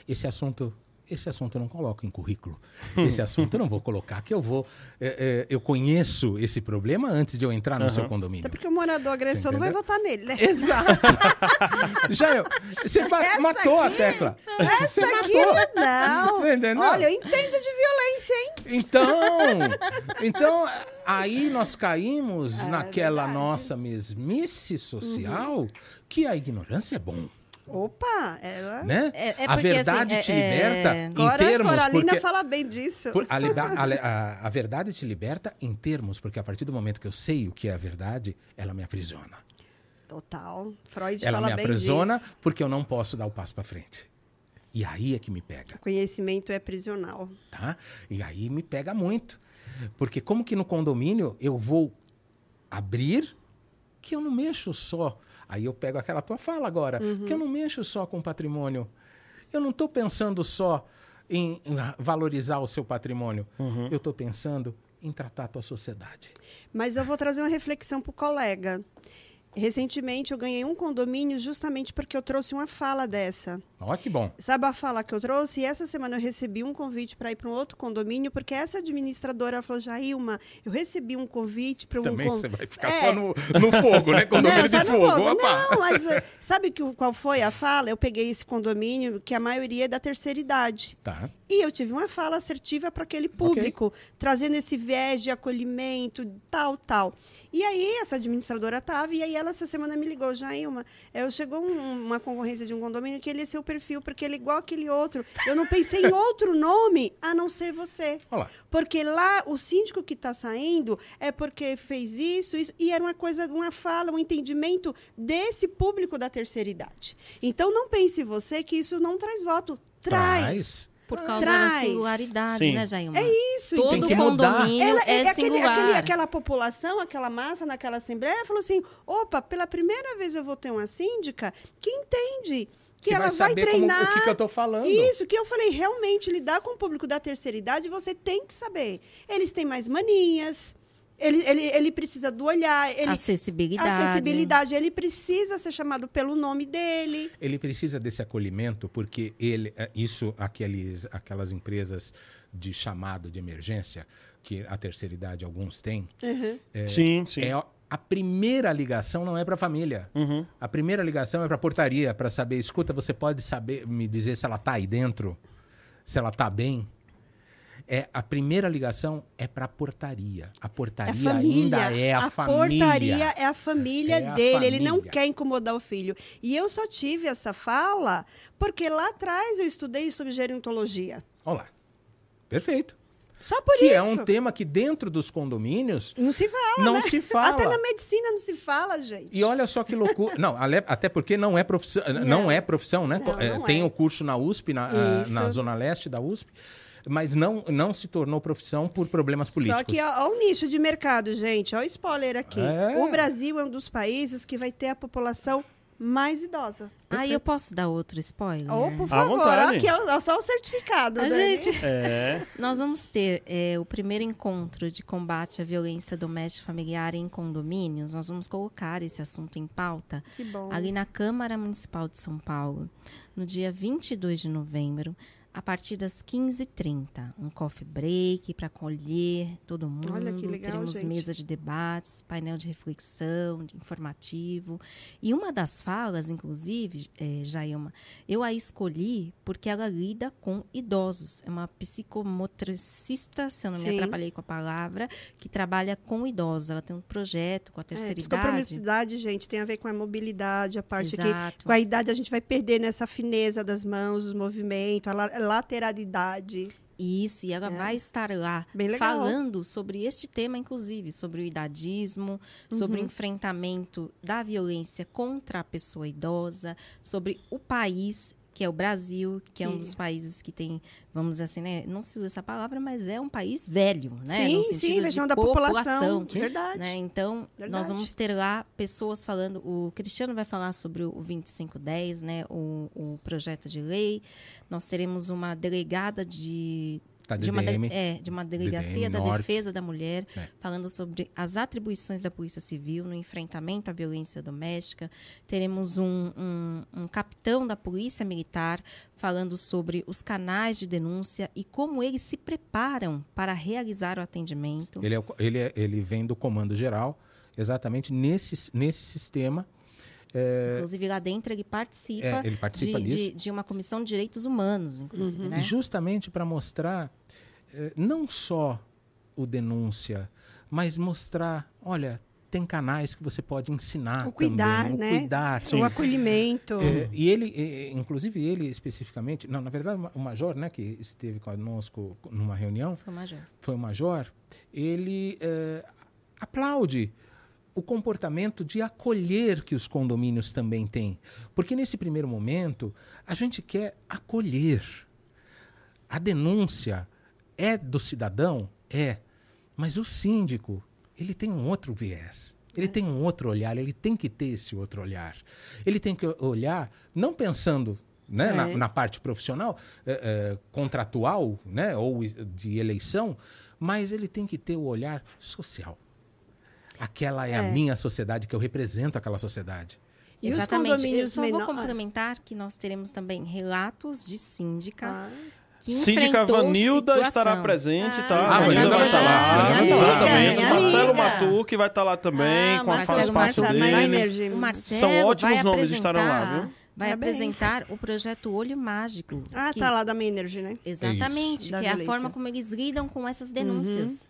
Esse assunto, esse assunto eu não coloco em currículo. Esse assunto eu não vou colocar, que eu vou. é, é, eu conheço esse problema antes de eu entrar no seu condomínio. Até porque o morador agressor não vai votar nele, né? Exato. Já eu, você Essa matou a aqui- tecla. Essa Você aqui matou. não. Você entendeu? Olha, eu entendo de violência, hein? Então, então aí nós caímos naquela É verdade. nossa mesmice social que a ignorância é bom, Opa, ela. né? É- é a porque, verdade assim, te é- liberta é- em Agora termos a Coralina porque fala bem disso. por- a, a a- a verdade te liberta em termos porque a partir do momento que eu sei o que é a verdade, ela me aprisiona. Total. Freud ela fala me bem aprisiona disso. porque eu não posso dar o passo para frente. E aí é que me pega. O conhecimento é prisional. tá? E aí me pega muito. Porque como que no condomínio eu vou abrir que eu não mexo só. Aí eu pego aquela tua fala agora, que eu não mexo só com patrimônio. Eu não estou pensando só em em valorizar o seu patrimônio. Eu estou pensando em tratar a tua sociedade. Mas eu vou trazer uma reflexão para o colega. Recentemente eu ganhei um condomínio justamente porque eu trouxe uma fala dessa. Olha que bom. Sabe a fala que eu trouxe? E essa semana eu recebi um convite para ir para um outro condomínio, porque essa administradora falou: Jailma, eu recebi um convite para um. Também con- você vai ficar É. só no, no fogo, né? Condomínio Não, de fogo. fogo. Não, mas eh, sabe que, qual foi a fala? Eu peguei esse condomínio que a maioria é da terceira idade. Tá. E eu tive uma fala assertiva para aquele público, trazendo esse viés de acolhimento, tal, tal. E aí, essa administradora estava, e aí ela essa semana me ligou, Jailma, eu chegou um- uma concorrência de um condomínio que ele é seu perfil, porque ele é igual aquele outro. Eu não pensei em outro nome a não ser você. Olha lá. Porque lá, o síndico que está saindo é porque fez isso, isso, e era uma coisa, uma fala, um entendimento desse público da terceira idade. Então, não pense você que isso não traz voto. Traz. Por causa Traz. da singularidade, Sim. né, Jailma? É isso, Todo Tem que condomínio Ela, é, aquele- singular. aquele- aquela população, aquela massa naquela assembleia falou assim: opa, pela primeira vez eu vou ter uma síndica que entende. Que, Que ela vai vai, saber como- treinar. o que, que eu estou falando. Isso, que eu falei, realmente, lidar com o público da terceira idade, você tem que saber. Eles têm mais manias, ele, ele, ele precisa do olhar, ele, Acessibilidade. acessibilidade, ele precisa ser chamado pelo nome dele. Ele precisa desse acolhimento porque ele, é, isso, aqueles, aquelas empresas de chamado de emergência que a terceira idade alguns têm, sim, sim. é a primeira ligação não é para a família. Uhum. A primeira ligação é para a portaria para saber, escuta, você pode saber me dizer se ela tá aí dentro, se ela tá bem. É a primeira ligação é para a portaria. A É a portaria família. ainda é a, a família. portaria é a família É a dele. Ele não família. quer incomodar o filho. E eu só tive essa fala porque lá atrás eu estudei sobre gerontologia. Olha lá. Perfeito. Só por que isso. é um tema que dentro dos condomínios Não se fala, não né? se fala. Até na medicina não se fala, gente. E olha só que loucura. Não, até porque não é profissão, não, Não. é profissão, né? Não, É, não tem é. o curso na USP, na, a- Isso. na Zona Leste da USP. Mas não, não se tornou profissão por problemas políticos. Só que olha o nicho de mercado, gente. Olha o spoiler aqui. É. O Brasil é um dos países que vai ter a população mais idosa. Aí eu posso dar outro spoiler? Ou, por À favor, aqui é só o certificado. A gente, É. nós vamos ter é, o primeiro encontro de combate à violência doméstica familiar em condomínios. Nós vamos colocar esse assunto em pauta Que bom. ali na Câmara Municipal de São Paulo, no dia 22 de novembro, a partir das 15h30. Um coffee break para acolher todo mundo. Olha que legal, Teremos gente. mesa de debates, painel de reflexão, de informativo. E uma das falas, inclusive, é, Jailma, eu a escolhi porque ela lida com idosos. É uma psicomotricista, se eu não Sim. me atrapalhei com a palavra, que trabalha com idosos. Ela tem um projeto com a É, terceira idade. psicopromissidade, gente, tem a ver com a mobilidade, a parte Exato. que com a idade a gente vai perder nessa fineza das mãos, os movimentos, a la- lateralidade. Isso, e ela É. vai estar lá falando sobre este tema, inclusive, sobre o idadismo, sobre o Uhum. enfrentamento da violência contra a pessoa idosa, sobre o país, que é o Brasil, que é um dos países que tem, vamos dizer assim, né? Não se usa essa palavra, mas é um país velho, né? sim, sim, versão da população. população. Verdade. Né? Então, Verdade. nós vamos ter lá pessoas falando. O Cristiano vai falar sobre o 2510, né? o, o projeto de lei. Nós teremos uma delegada de. Tá, de, uma, é, de uma delegacia DDM da Norte. defesa da mulher, É. falando sobre as atribuições da Polícia Civil no enfrentamento à violência doméstica. Teremos um, um, um capitão da Polícia Militar falando sobre os canais de denúncia e como eles se preparam para realizar o atendimento. Ele, é, ele, é- ele vem do comando geral, exatamente nesse, nesse sistema. É, Inclusive, lá dentro ele participa, É, ele participa de, de, de uma comissão de direitos humanos, inclusive, né? Justamente para mostrar eh, não só o denúncia, mas mostrar, olha, tem canais que você pode ensinar O cuidar, também, né? o cuidar. O acolhimento. É, e ele, inclusive ele especificamente, não, na verdade o major, né, que esteve conosco numa reunião, Foi o major. foi o major, ele eh, aplaude o comportamento de acolher que os condomínios também têm. Porque nesse primeiro momento, a gente quer acolher. A denúncia é do cidadão? É. Mas o síndico, ele tem um outro viés. Ele tem um outro olhar, ele tem que ter esse outro olhar. Ele tem que olhar, não pensando né, na, É. na parte profissional, eh, contratual, né, ou de eleição, mas ele tem que ter o olhar social. Aquela é, a É. minha sociedade, que eu represento aquela sociedade. E os Exatamente. Eu condomínios só vou menores. complementar que nós teremos também relatos de síndica Ah, que Síndica Vanilda situação. estará presente, Ah, tá? Ah, a Vanilda vai estar lá, Sim, a Vanilda vai estar lá. Exatamente. Minha Marcelo amiga. Matu, que vai estar lá também, Ah, com a Marcelo faz parte Marçal, dele. O Marcelo São ótimos vai nomes estarão lá, viu? Vai Parabéns. apresentar o projeto Olho Mágico. ah, que- tá lá da Energy, né? Exatamente, Da que é a forma como eles lidam com essas denúncias.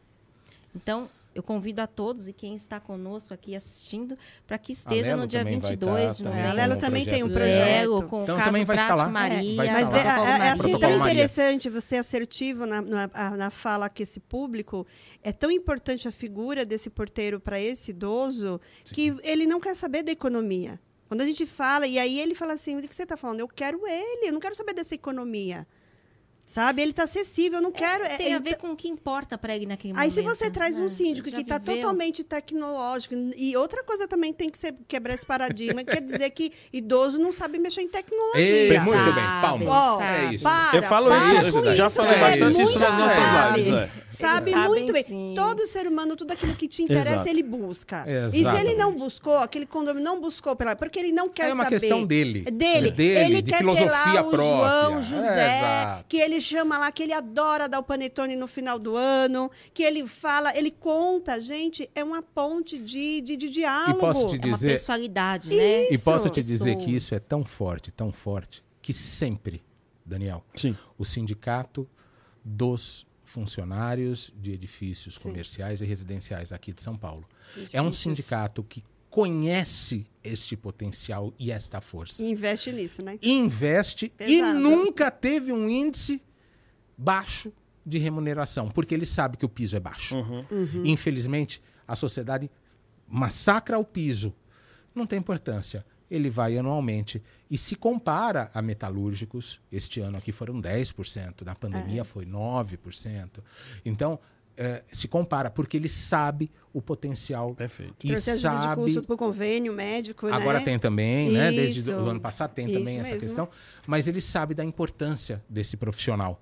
Então, eu convido a todos e quem está conosco aqui assistindo para que esteja no dia também vai 22 estar de também A novembro. Lelo também tem um projeto. Lelo, com Então, o caso Prate lá. Maria. estar Mas é, é- é assim, é tão Maria. interessante você assertivo na, na, na fala que esse público. É tão importante a figura desse porteiro para esse idoso que ele não quer saber da economia. Quando a gente fala, e aí ele fala assim: o que você está falando? Eu quero ele, eu não quero saber dessa economia. Sabe? Ele está acessível, eu não quero. é- Tem a ver tá- com o que importa para ele naquele Aí, momento. se você traz um né? síndico Já que está viveu. totalmente tecnológico, e outra coisa também tem que ser quebrar esse paradigma, quer dizer que idoso não sabe mexer em tecnologia. Ei, muito Sabe, bem, palmas. Ó, é isso. Para, Eu falo para isso, com já isso, falei é bastante muito isso nas nossas sabe. lives. É. Sabe Eles muito bem. sim. Todo ser humano, tudo aquilo que te interessa, Exato. ele busca. E se Exatamente. ele não buscou, aquele condomínio não buscou, pela, porque ele não quer É uma saber. questão dele. É dele. É dele, ele de quer ter filosofia lá o própria. João É, José, que ele chama lá, que ele adora dar o panetone no final do ano, que ele fala, ele conta. Gente, é uma ponte de, de, de diálogo. posso te É uma dizer- pessoalidade, né? E posso te dizer que isso é tão forte, tão forte, que sempre, Daniel, Sim. o sindicato dos funcionários de edifícios Sim. comerciais e residenciais aqui de São Paulo é um Edifícios. sindicato que conhece este potencial e esta força. E investe nisso, né? Investe e Pesado. nunca teve um índice baixo de remuneração, porque ele sabe que o piso é baixo. Uhum. Infelizmente, a sociedade massacra o piso. Não tem importância. ele vai anualmente. E se compara a metalúrgicos, este ano aqui foram 10%, na pandemia foi 9%. Então, eh, se compara, porque ele sabe o potencial Perfeito. e de sabe custo para o convênio médico, Agora né? tem também, né? Desde Isso. o ano passado tem Isso também essa mesmo. questão. Mas ele sabe da importância desse profissional,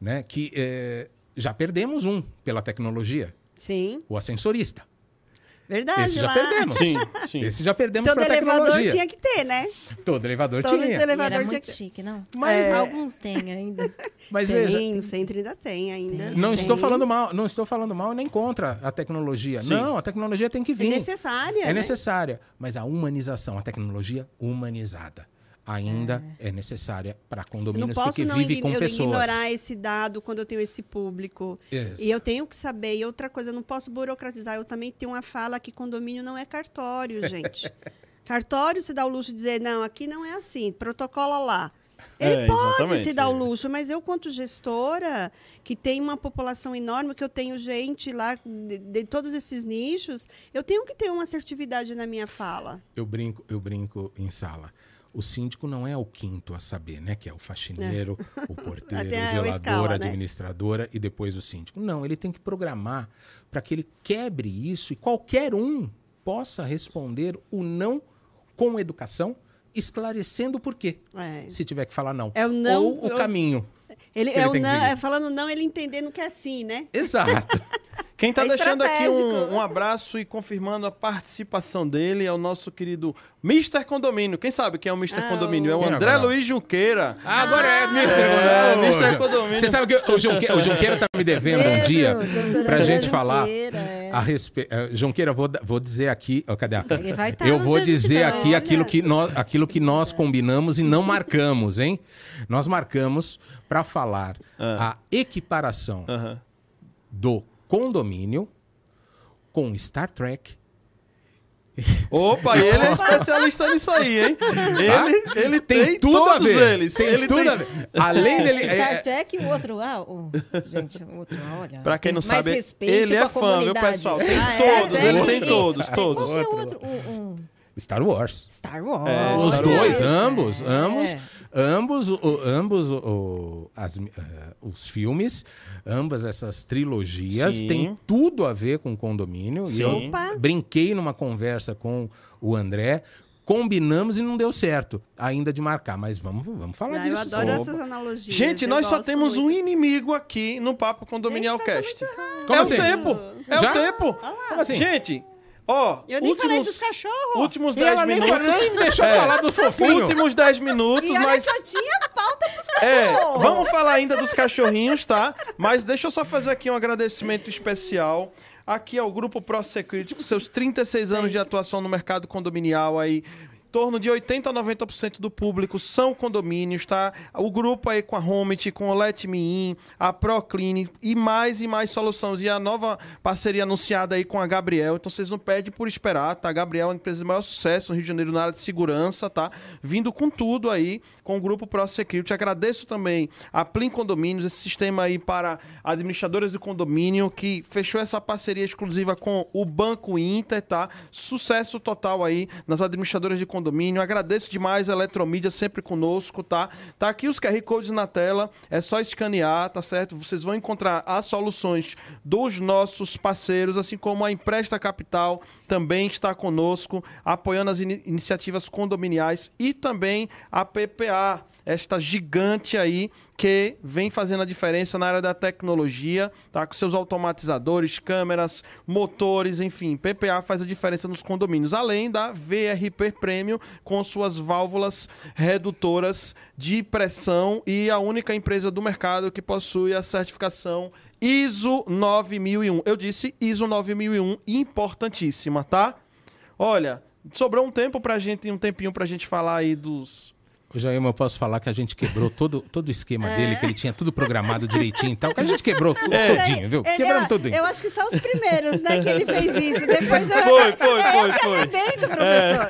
né? Que eh, já perdemos um pela tecnologia, Sim, o ascensorista. Verdade. Esse já lá. perdemos. Sim, sim. Esse já perdemos Todo elevador tecnologia. tinha que ter, né? Todo elevador Todo tinha. E elevador era tinha muito que ter. chique, não? Mas, É. Alguns têm ainda. mas veja, Tem, o centro ainda tem, ainda. não tem. estou falando mal, não estou falando mal nem contra a tecnologia. Sim. Não, a tecnologia tem que É vir. necessária, É né? necessária, mas a humanização, a tecnologia humanizada ainda é, necessária para Eu condomínios não posso porque não vive com eu pessoas. ignorar esse dado quando eu tenho esse público. Isso. E eu tenho que saber. E outra coisa, eu não posso burocratizar. Eu também tenho uma fala que condomínio não é cartório, gente. cartório se dá o luxo de dizer, não, aqui não é assim, protocola lá. Ele É, pode se dar o é. luxo, mas eu, quanto gestora, que tem uma população enorme, que eu tenho gente lá de, de todos esses nichos, eu tenho que ter uma assertividade na minha fala. Eu brinco, eu brinco em sala. O síndico não é o quinto a saber, né? Que é o faxineiro, o porteiro, Até o zelador, escala, a né? administradora e depois o síndico. Não, ele tem que programar para que ele quebre isso e qualquer um possa responder o não com educação, esclarecendo o porquê. É. Se tiver que falar não. É o não- Ou o eu- caminho. Ele, Ele é o não, é falando não, ele entendendo que é assim, né? Exato. Quem tá É deixando aqui um, um abraço e confirmando a participação dele é o nosso querido Mr. Condomínio. Quem sabe quem é o Mr. Ah, Condomínio? É o é André agora? Luiz Junqueira. Ah, agora é, Mr. É, Condomínio. Mr. Condomínio. Você sabe que o Junqueira, o Junqueira tá me devendo um dia doutora pra gente Junqueira, falar é. a respeito. Junqueira, vou, vou dizer aqui. ó, cadê a Ele vai tá Eu vou dizer aqui aquilo que, nós, aquilo que nós combinamos e não marcamos, hein? Nós marcamos para falar a equiparação Aham. do condomínio com Star Trek. Opa, ele é especialista nisso aí, hein? Ele, ele tem, tudo a todos ver. eles. Tem ele tudo tem... a ver. Além dele. é- Star é- Trek e o outro lá. o- gente, o outro, olha. Pra quem não tem mais sabe, respeito ele é a fã, viu, pessoal? Tem Ah, é? todos, Trek ele tem e- todos, e- todos. Qual é o Outro. outro? Um- um Star Wars. Star Wars. É, Os Star dois, É. ambos, ambos, É. ambos, o- o- ambos o- o- as, eh, os filmes, ambas essas trilogias Sim. têm tudo a ver com condomínio. Sim. E eu Opa! brinquei numa conversa com o André, combinamos e não deu certo ainda de marcar, mas vamos, vamos falar Ah, eu disso. adoro sim. essas analogias. Gente, eu nós só temos um muito. inimigo aqui no Papo Condominial faz Cast. Como é assim? o tempo. É Já? o tempo. Como assim? Gente, ó. Eu nem últimos, falei dos cachorros. Últimos E 10 ela nem, minutos. nem deixou É. falar do fofinho. Últimos 10 minutos, E olha mas. que eu tinha pauta pros É, cachorros. vamos falar ainda dos cachorrinhos, tá? Mas deixa eu só fazer aqui um agradecimento especial aqui ao Grupo ProSecurity, com seus 36 anos de atuação no mercado condominial aí. Torno de 80 a 90% do público são condomínios, tá? O grupo aí com a Homit, com o Let Me In, a Procline e mais e mais soluções. E a nova parceria anunciada aí com a Gabriel. Então vocês não perdem por esperar, tá? A Gabriel é uma empresa de maior sucesso no Rio de Janeiro na área de segurança, tá? Vindo com tudo aí com o grupo ProSecurity. Agradeço também a Plim Condomínios, esse sistema aí para administradoras de condomínio que fechou essa parceria exclusiva com o Banco Inter, tá? Sucesso total aí nas administradoras de condomínio. Agradeço demais a Eletromídia sempre conosco, tá? Tá aqui os QR Codes na tela, é só escanear, tá certo? Vocês vão encontrar as soluções dos nossos parceiros, assim como a Empresta Capital também está conosco, apoiando as ini- iniciativas condominiais e também a PPA, esta gigante aí que vem fazendo a diferença na área da tecnologia, tá? Com seus automatizadores, câmeras, motores, enfim. PPA faz a diferença nos condomínios, além da VRP Premium com suas válvulas redutoras de pressão e a única empresa do mercado que possui a certificação ISO 9001. Eu disse ISO 9001, importantíssima, tá? Olha, sobrou um tempo pra gente, um tempinho pra gente falar aí dos O eu posso falar que a gente quebrou todo, todo o esquema é. dele, que ele tinha tudo programado direitinho e tal, que a gente quebrou tudo, é. todinho, viu? Ele, Quebramos tudo. Eu acho que são os primeiros, né, que ele fez isso. Depois eu... Foi, foi, é, foi, eu foi. Arrebento, professor.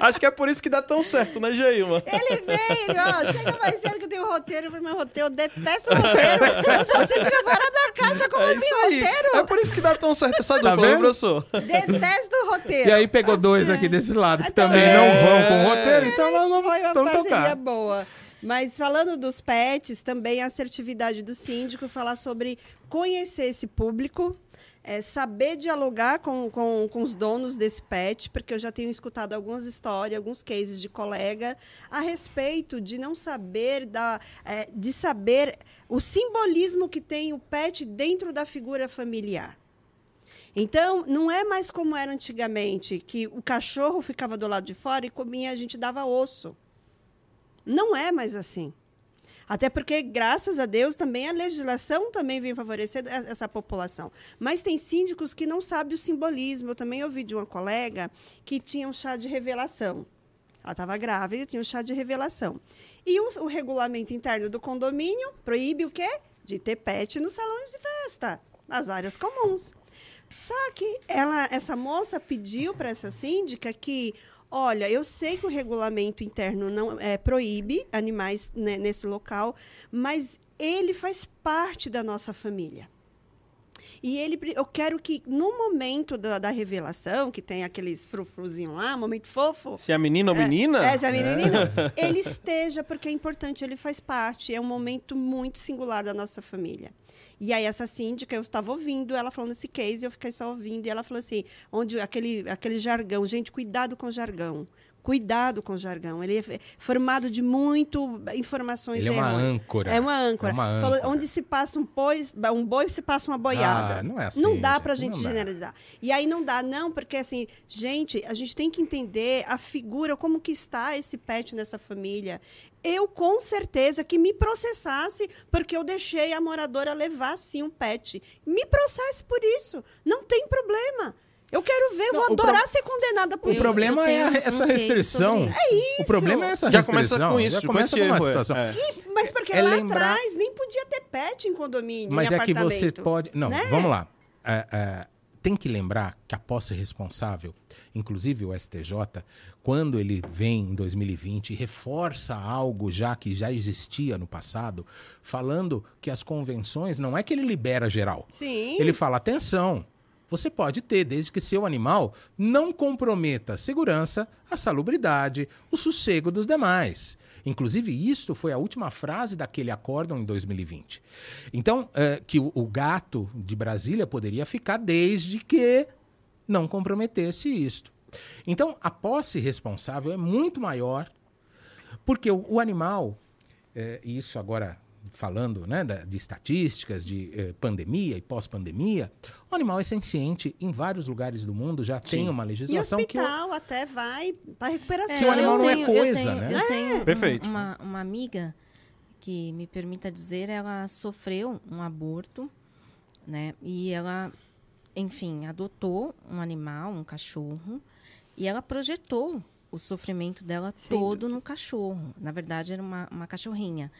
É. acho que é por isso que dá tão certo, né, Jailma? Ele veio, ó, chega mais cedo que eu tenho roteiro, eu falei, meu roteiro, eu detesto roteiro. Eu só sei de fora da caixa, como é assim, roteiro? É por isso que dá tão certo essa tá dupla, tá professor? Detesto roteiro. E aí pegou dois aqui desse lado, que também não vão com roteiro, então nós vamos parceria boa. Mas falando dos pets, também a assertividade do síndico, falar sobre conhecer esse público, é, saber dialogar com, com, com, os donos desse pet, porque eu já tenho escutado algumas histórias, alguns cases de colega a respeito de não saber da, é, de saber o simbolismo que tem o pet dentro da figura familiar. Então, não é mais como era antigamente, que o cachorro ficava do lado de fora e comia, a gente dava osso. Não é mais assim. Até porque, graças a Deus, também a legislação também vem favorecer essa população. Mas tem síndicos que não sabem o simbolismo. Eu também ouvi de uma colega que tinha um chá de revelação. Ela estava grávida e tinha um chá de revelação. E o, o, regulamento interno do condomínio proíbe o quê? De ter pet nos salões de festa, nas áreas comuns. Só que ela, essa moça pediu para essa síndica que Olha, eu sei que o regulamento interno não é, proíbe animais né, nesse local, mas ele faz parte da nossa família. E ele, eu quero que no momento da, da revelação, que tem aqueles frufruzinhos lá, momento fofo. Se é menino ou é, menina? É, se é menina, é. ele esteja, porque é importante, ele faz parte. É um momento muito singular da nossa família. E aí, essa síndica, eu estava ouvindo ela falando esse case, eu fiquei só ouvindo, e ela falou assim: onde aquele, aquele jargão, gente, cuidado com o jargão. Cuidado com o jargão. Ele é formado de muito informações. Ele é uma âncora. É uma âncora. É uma âncora. Falou, onde se passa um boi, um boi se passa uma boiada. Ah, não é assim. Não dá para a gente generalizar. E aí não dá, não, porque assim, gente, a gente tem que entender a figura, como que está esse pet nessa família. Eu, com certeza, que me processasse porque eu deixei a moradora levar, sim, um pet. Me processe por isso. Não tem problema. Eu quero ver, não, vou adorar pro... ser condenada por o isso. O problema é a, essa restrição. É isso. O problema é essa restrição. Já começa com isso. Já começa com uma situação. É. mas porque é lá lembrar... atrás nem podia ter pet em condomínio, Mas em é que você pode... Não, né? vamos lá. É, é, tem que lembrar que a posse responsável, inclusive o STJ, quando ele vem em 2020 e reforça algo já que já existia no passado, falando que as convenções não é que ele libera geral. Sim. Ele fala, atenção, você pode ter, desde que seu animal não comprometa a segurança, a salubridade, o sossego dos demais. Inclusive, isto foi a última frase daquele acórdão em 2020. Então, é, que o, o gato de Brasília poderia ficar desde que não comprometesse isto. Então, a posse responsável é muito maior, porque o, o animal, é, isso agora falando né, de estatísticas, de eh, pandemia e pós-pandemia, o animal é senciente em vários lugares do mundo, já Sim. tem uma legislação e hospital que... até vai para recuperação. É, o animal não é coisa, eu tenho, né? Eu tenho é. Perfeito. Uma, uma amiga que me permita dizer, ela sofreu um aborto, né? E ela, enfim, adotou um animal, um cachorro, e ela projetou o sofrimento dela Sim. todo no cachorro. Na verdade, era uma, uma cachorrinha.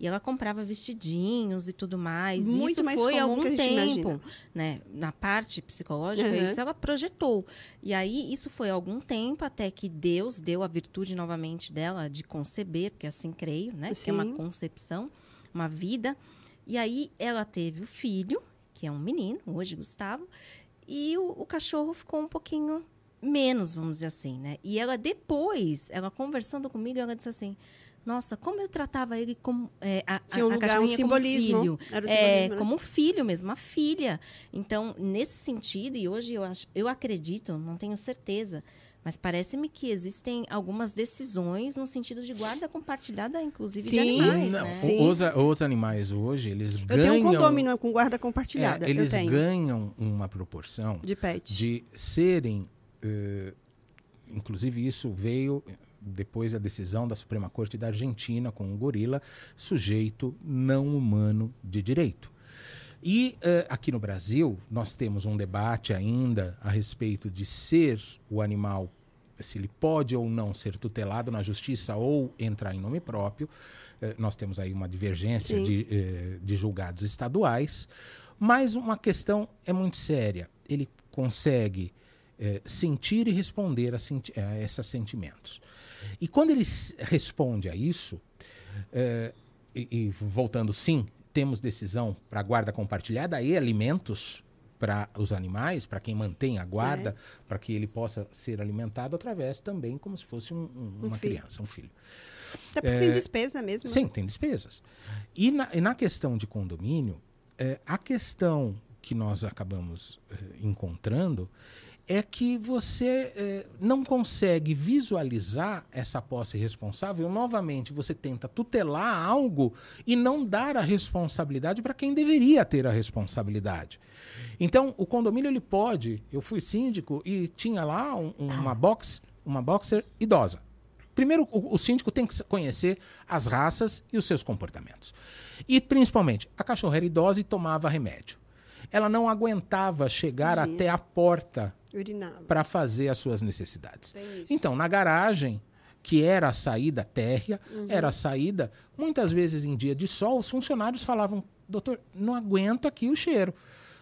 E ela comprava vestidinhos e tudo mais. Muito isso mais foi algum tempo, imagina. né? Na parte psicológica, uhum. isso ela projetou. E aí isso foi algum tempo até que Deus deu a virtude novamente dela de conceber, porque assim creio, né? Sim. Que é uma concepção, uma vida. E aí ela teve o filho, que é um menino, hoje Gustavo, e o, o cachorro ficou um pouquinho menos, vamos dizer assim, né? E ela depois, ela conversando comigo, ela disse assim: nossa, como eu tratava ele como é, a, Tinha um a lugar, um simbolismo. como filho, Era o é, né? como um filho mesmo, uma filha. Então, nesse sentido, e hoje eu acho, eu acredito, não tenho certeza, mas parece-me que existem algumas decisões no sentido de guarda compartilhada, inclusive Sim, de animais. Não, né? Os, os, animais hoje, eles eu ganham. Eu tenho um condomínio com guarda compartilhada. É, eles ganham uma proporção de pet. De serem. Uh, inclusive, isso veio depois da decisão da Suprema Corte da Argentina com o gorila, sujeito não humano de direito. E uh, aqui no Brasil, nós temos um debate ainda a respeito de ser o animal se ele pode ou não ser tutelado na justiça ou entrar em nome próprio. Eh, nós temos aí uma divergência de, eh, de julgados estaduais, mas uma questão é muito séria. Ele consegue eh, sentir e responder a, senti a esses sentimentos. E quando ele responde a isso, eh, e, e voltando sim, temos decisão para guarda compartilhada e alimentos para os animais, para quem mantém a guarda, para que ele possa ser alimentado através também como se fosse um- um- uma filho. criança, um filho. Até porque tem despesa mesmo. né? Sim, tem despesas. E na, e na questão de condomínio, eh, a questão que nós acabamos eh, encontrando é que você eh, não consegue visualizar essa posse responsável. Novamente, você tenta tutelar algo e não dar a responsabilidade para quem deveria ter a responsabilidade. Então, o condomínio ele pode. Eu fui síndico e tinha lá um- uma box, uma boxer idosa. Primeiro, o, o síndico tem que conhecer as raças e os seus comportamentos. E, principalmente, a cachorra era idosa e tomava remédio. Ela não aguentava chegar até a porta. Para fazer as suas necessidades. Então, na garagem, que era a saída térrea, Uhum. era a saída, muitas vezes em dia de sol, os funcionários falavam: doutor, não aguento aqui o cheiro.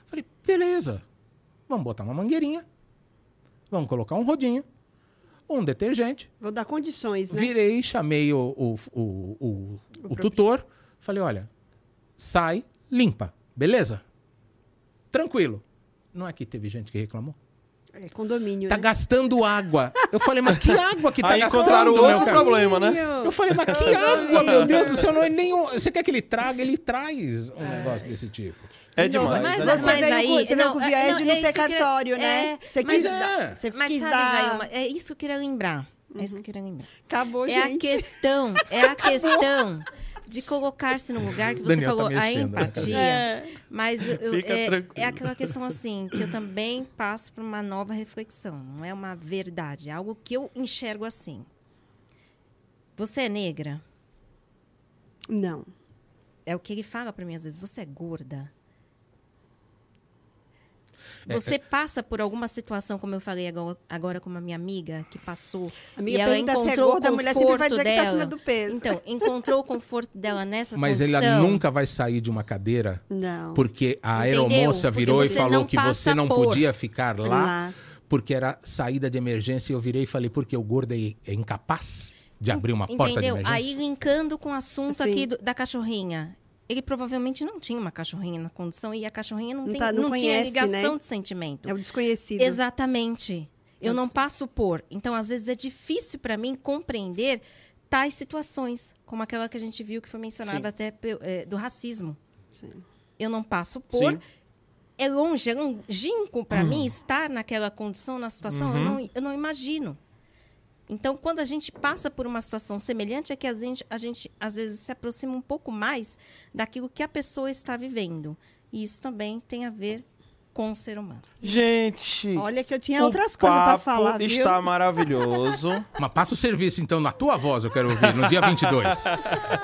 Falei: beleza, vamos botar uma mangueirinha, vamos colocar um rodinho, um detergente. Vou dar condições, né? Virei, chamei o, o, o, o, o tutor, falei: olha, sai, limpa, beleza? Tranquilo. Não é que teve gente que reclamou? É condomínio, Tá né? gastando água. Eu falei, mas que água que tá Aí gastando, encontraram meu outro cara? problema, né? Eu falei, mas que água, meu Deus do céu, não é nenhum. Você quer que ele traga? Ele traz um negócio desse tipo. É demais. Mas- é você demais. mas aí- com, você veio não, com é, viés não, de é não ser eu cartório, né? é, você mas quis, é, dar, você Mas quis sabe, dar... É isso que eu queria lembrar. É isso que eu queria lembrar. Acabou, É a gente. questão, é a questão de colocar-se no lugar que você Daniel tá falou, a mexendo. empatia. É. Mas eu- é, é aquela questão assim, que eu também passo por uma nova reflexão. Não é uma verdade, é algo que eu enxergo assim. Você é negra? Não. É o que ele fala pra mim às vezes. Você é gorda? É, Você passa por alguma situação, como eu falei agora, agora com uma minha amiga que passou. A amiga e ela se é encontrou gorda, a o mulher sempre vai conforto dizer que tá dela. acima do peso. Então, encontrou o conforto dela nessa Mas condição. ela nunca vai sair de uma cadeira Não. porque a Entendeu? aeromoça virou e falou que você não por- podia ficar lá, Lá. porque era saída de emergência. E eu virei e falei, porque o gordo é, é incapaz de abrir uma porta de Entendeu? emergência. Aí linkando com o assunto Sim. aqui do- da cachorrinha. Ele provavelmente não tinha uma cachorrinha na condição e a cachorrinha não, Não tem, tá- não não tinha conhece, ligação né? de sentimento. É o desconhecido. Exatamente. Eu É não passo por. Então, às vezes, é difícil para mim compreender tais situações, como aquela que a gente viu que foi mencionada Sim. até eh, do racismo. Sim. Eu não passo por. Sim. É longe, é longínquo para Uhum. mim estar naquela condição, na situação, eu, não, eu não imagino. Então, quando a gente passa por uma situação semelhante, é que a gente, a gente, às vezes, se aproxima um pouco mais daquilo que a pessoa está vivendo. E isso também tem a ver com o ser humano. Gente, Olha que eu tinha outras coisas pra papo falar, viu? está maravilhoso. Mas passa o serviço, então, na tua voz, eu quero ouvir, no dia 22.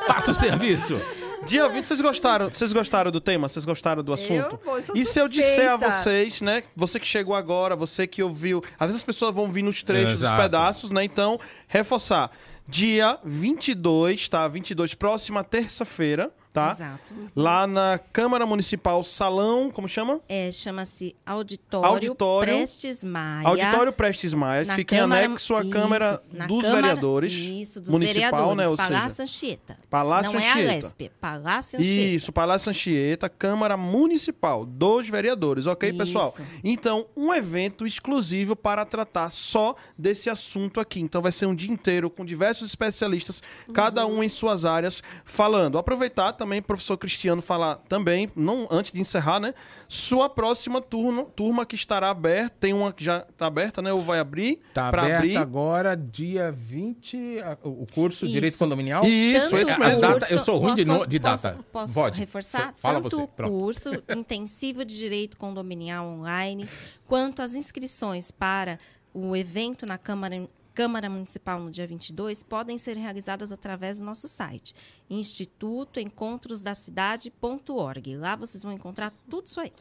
passa o serviço. Dia 20, vocês gostaram, vocês gostaram do tema? Vocês gostaram do assunto? pô, eu sou e se eu disser a suspeita. vocês, né? Você que chegou agora, você que ouviu. Às vezes as pessoas vão vir nos trechos, Exato. os pedaços, né? Então, reforçar. Dia 22, tá? 22, próxima terça-feira, tá? Exato. Lá na Câmara Municipal Salão, como chama? É, chama-se Auditório, Auditório- Prestes Maia. Auditório Prestes Maia, fica em Câmara- anexo à Câmara dos Câmara- Vereadores. Isso, dos municipal, vereadores. né? Ou Palácio seja, Anchieta. Palácio Não é a Anchieta. Lespe, Palácio Anchieta. Isso, Palácio Anchieta, Câmara Municipal dos Vereadores, ok, Isso. pessoal? Então, um evento exclusivo para tratar só desse assunto aqui. Então, vai ser um dia inteiro com diversos especialistas, cada um em suas áreas, falando. Aproveitar também, professor Cristiano, falar também, não antes de encerrar, né? Sua próxima turma, turma que estará aberta, tem uma que já está aberta, né? Ou vai abrir? Tá pra aberto abrir. agora, dia 20, a- o curso Isso. Direito Condominial. Isso, Tanto esse o a mesmo. data- curso- eu sou ruim de posso- de posso- data. Posso, Pode. reforçar? Fala Tanto você, o pronto. curso intensivo de direito condominial online, quanto as inscrições para o evento na Câmara, Câmara Municipal no dia 22 podem ser realizadas através do nosso site, institutoencontrosdacidade.org. Lá vocês vão encontrar tudo isso aí.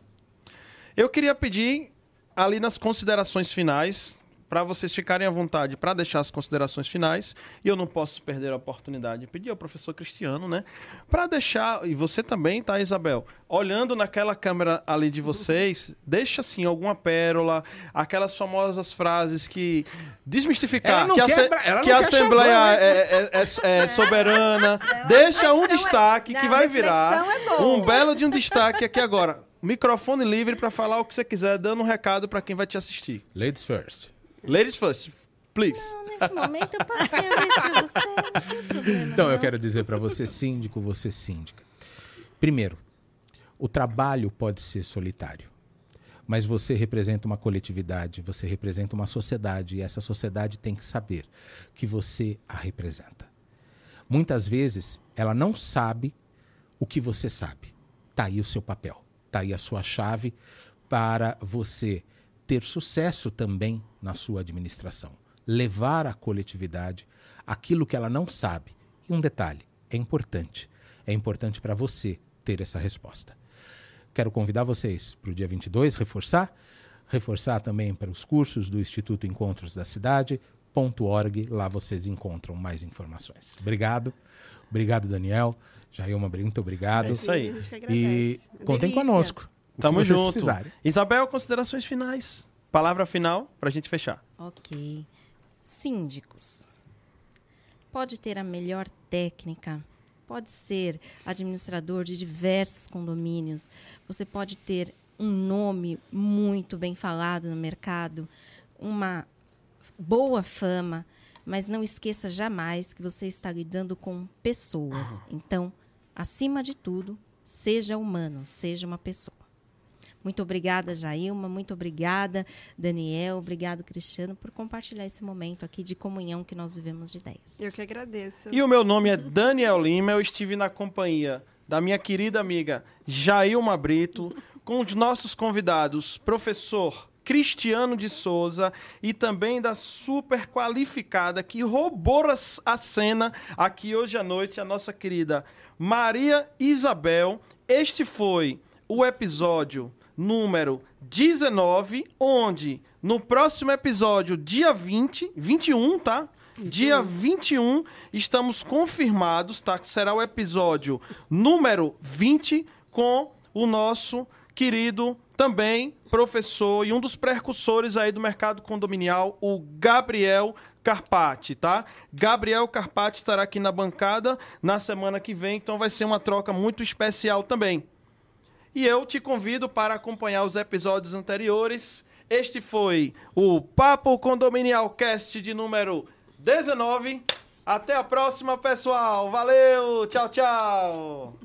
Eu queria pedir, ali nas considerações finais, para vocês ficarem à vontade para deixar as considerações finais. E eu não posso perder a oportunidade de pedir ao professor Cristiano, né? Para deixar, e você também, tá, Isabel? Olhando naquela câmera ali de vocês, deixa assim alguma pérola, aquelas famosas frases que desmistificar Ela não que a, quer que a Assembleia chavão, né? é, é- é- é soberana. Deixa um é- destaque que Não, vai virar é um belo de um destaque aqui agora. Microfone livre para falar o que você quiser, dando um recado para quem vai te assistir. Ladies first. Ladies first, please. Não, nesse momento eu passei a vez pra você, problema. Então, eu quero dizer para você, síndico, você síndica. Primeiro, o trabalho pode ser solitário, mas você representa uma coletividade, você representa uma sociedade, e essa sociedade tem que saber que você a representa. Muitas vezes, ela não sabe o que você sabe. Tá aí o seu papel, tá aí a sua chave para você ter sucesso também na sua administração. Levar à coletividade aquilo que ela não sabe. E um detalhe, é importante. É importante para você ter essa resposta. Quero convidar vocês para o dia 22, reforçar. Reforçar também para os cursos do Instituto Encontros da Cidade.org. Lá vocês encontram mais informações. Obrigado. Obrigado, Daniel. Jailma, muito obrigado. É isso aí. E contem Delícia. conosco. Tamo vocês junto. precisarem. Isabel, considerações finais. Palavra final pra gente fechar. Ok. Síndicos. Pode ter a melhor técnica, pode ser administrador de diversos condomínios, você pode ter um nome muito bem falado no mercado, uma boa fama, mas não esqueça jamais que você está lidando com pessoas. Então, acima de tudo, seja humano, seja uma pessoa. Muito obrigada, Jailma. Muito obrigada, Daniel. Obrigado, Cristiano, por compartilhar esse momento aqui de comunhão que nós vivemos de ideias. Eu que agradeço. E o meu nome é Daniel Lima. Eu estive na companhia da minha querida amiga Jailma Brito, com os nossos convidados, professor Cristiano de Souza e também da super qualificada que roubou as- a cena aqui hoje à noite, a nossa querida Maria Isabel. Este foi o episódio número 19, onde no próximo episódio, dia 20, 21, tá? Dia 21, estamos confirmados, tá? Que será o episódio número 20 com o nosso querido também professor e um dos precursores aí do mercado condominial, o Gabriel Carpati, tá? Gabriel Carpati estará aqui na bancada na semana que vem, então vai ser uma troca muito especial também. E eu te convido para acompanhar os episódios anteriores. Este foi o Papo Condominial Cast de número 19. Até a próxima, pessoal. Valeu, tchau, tchau.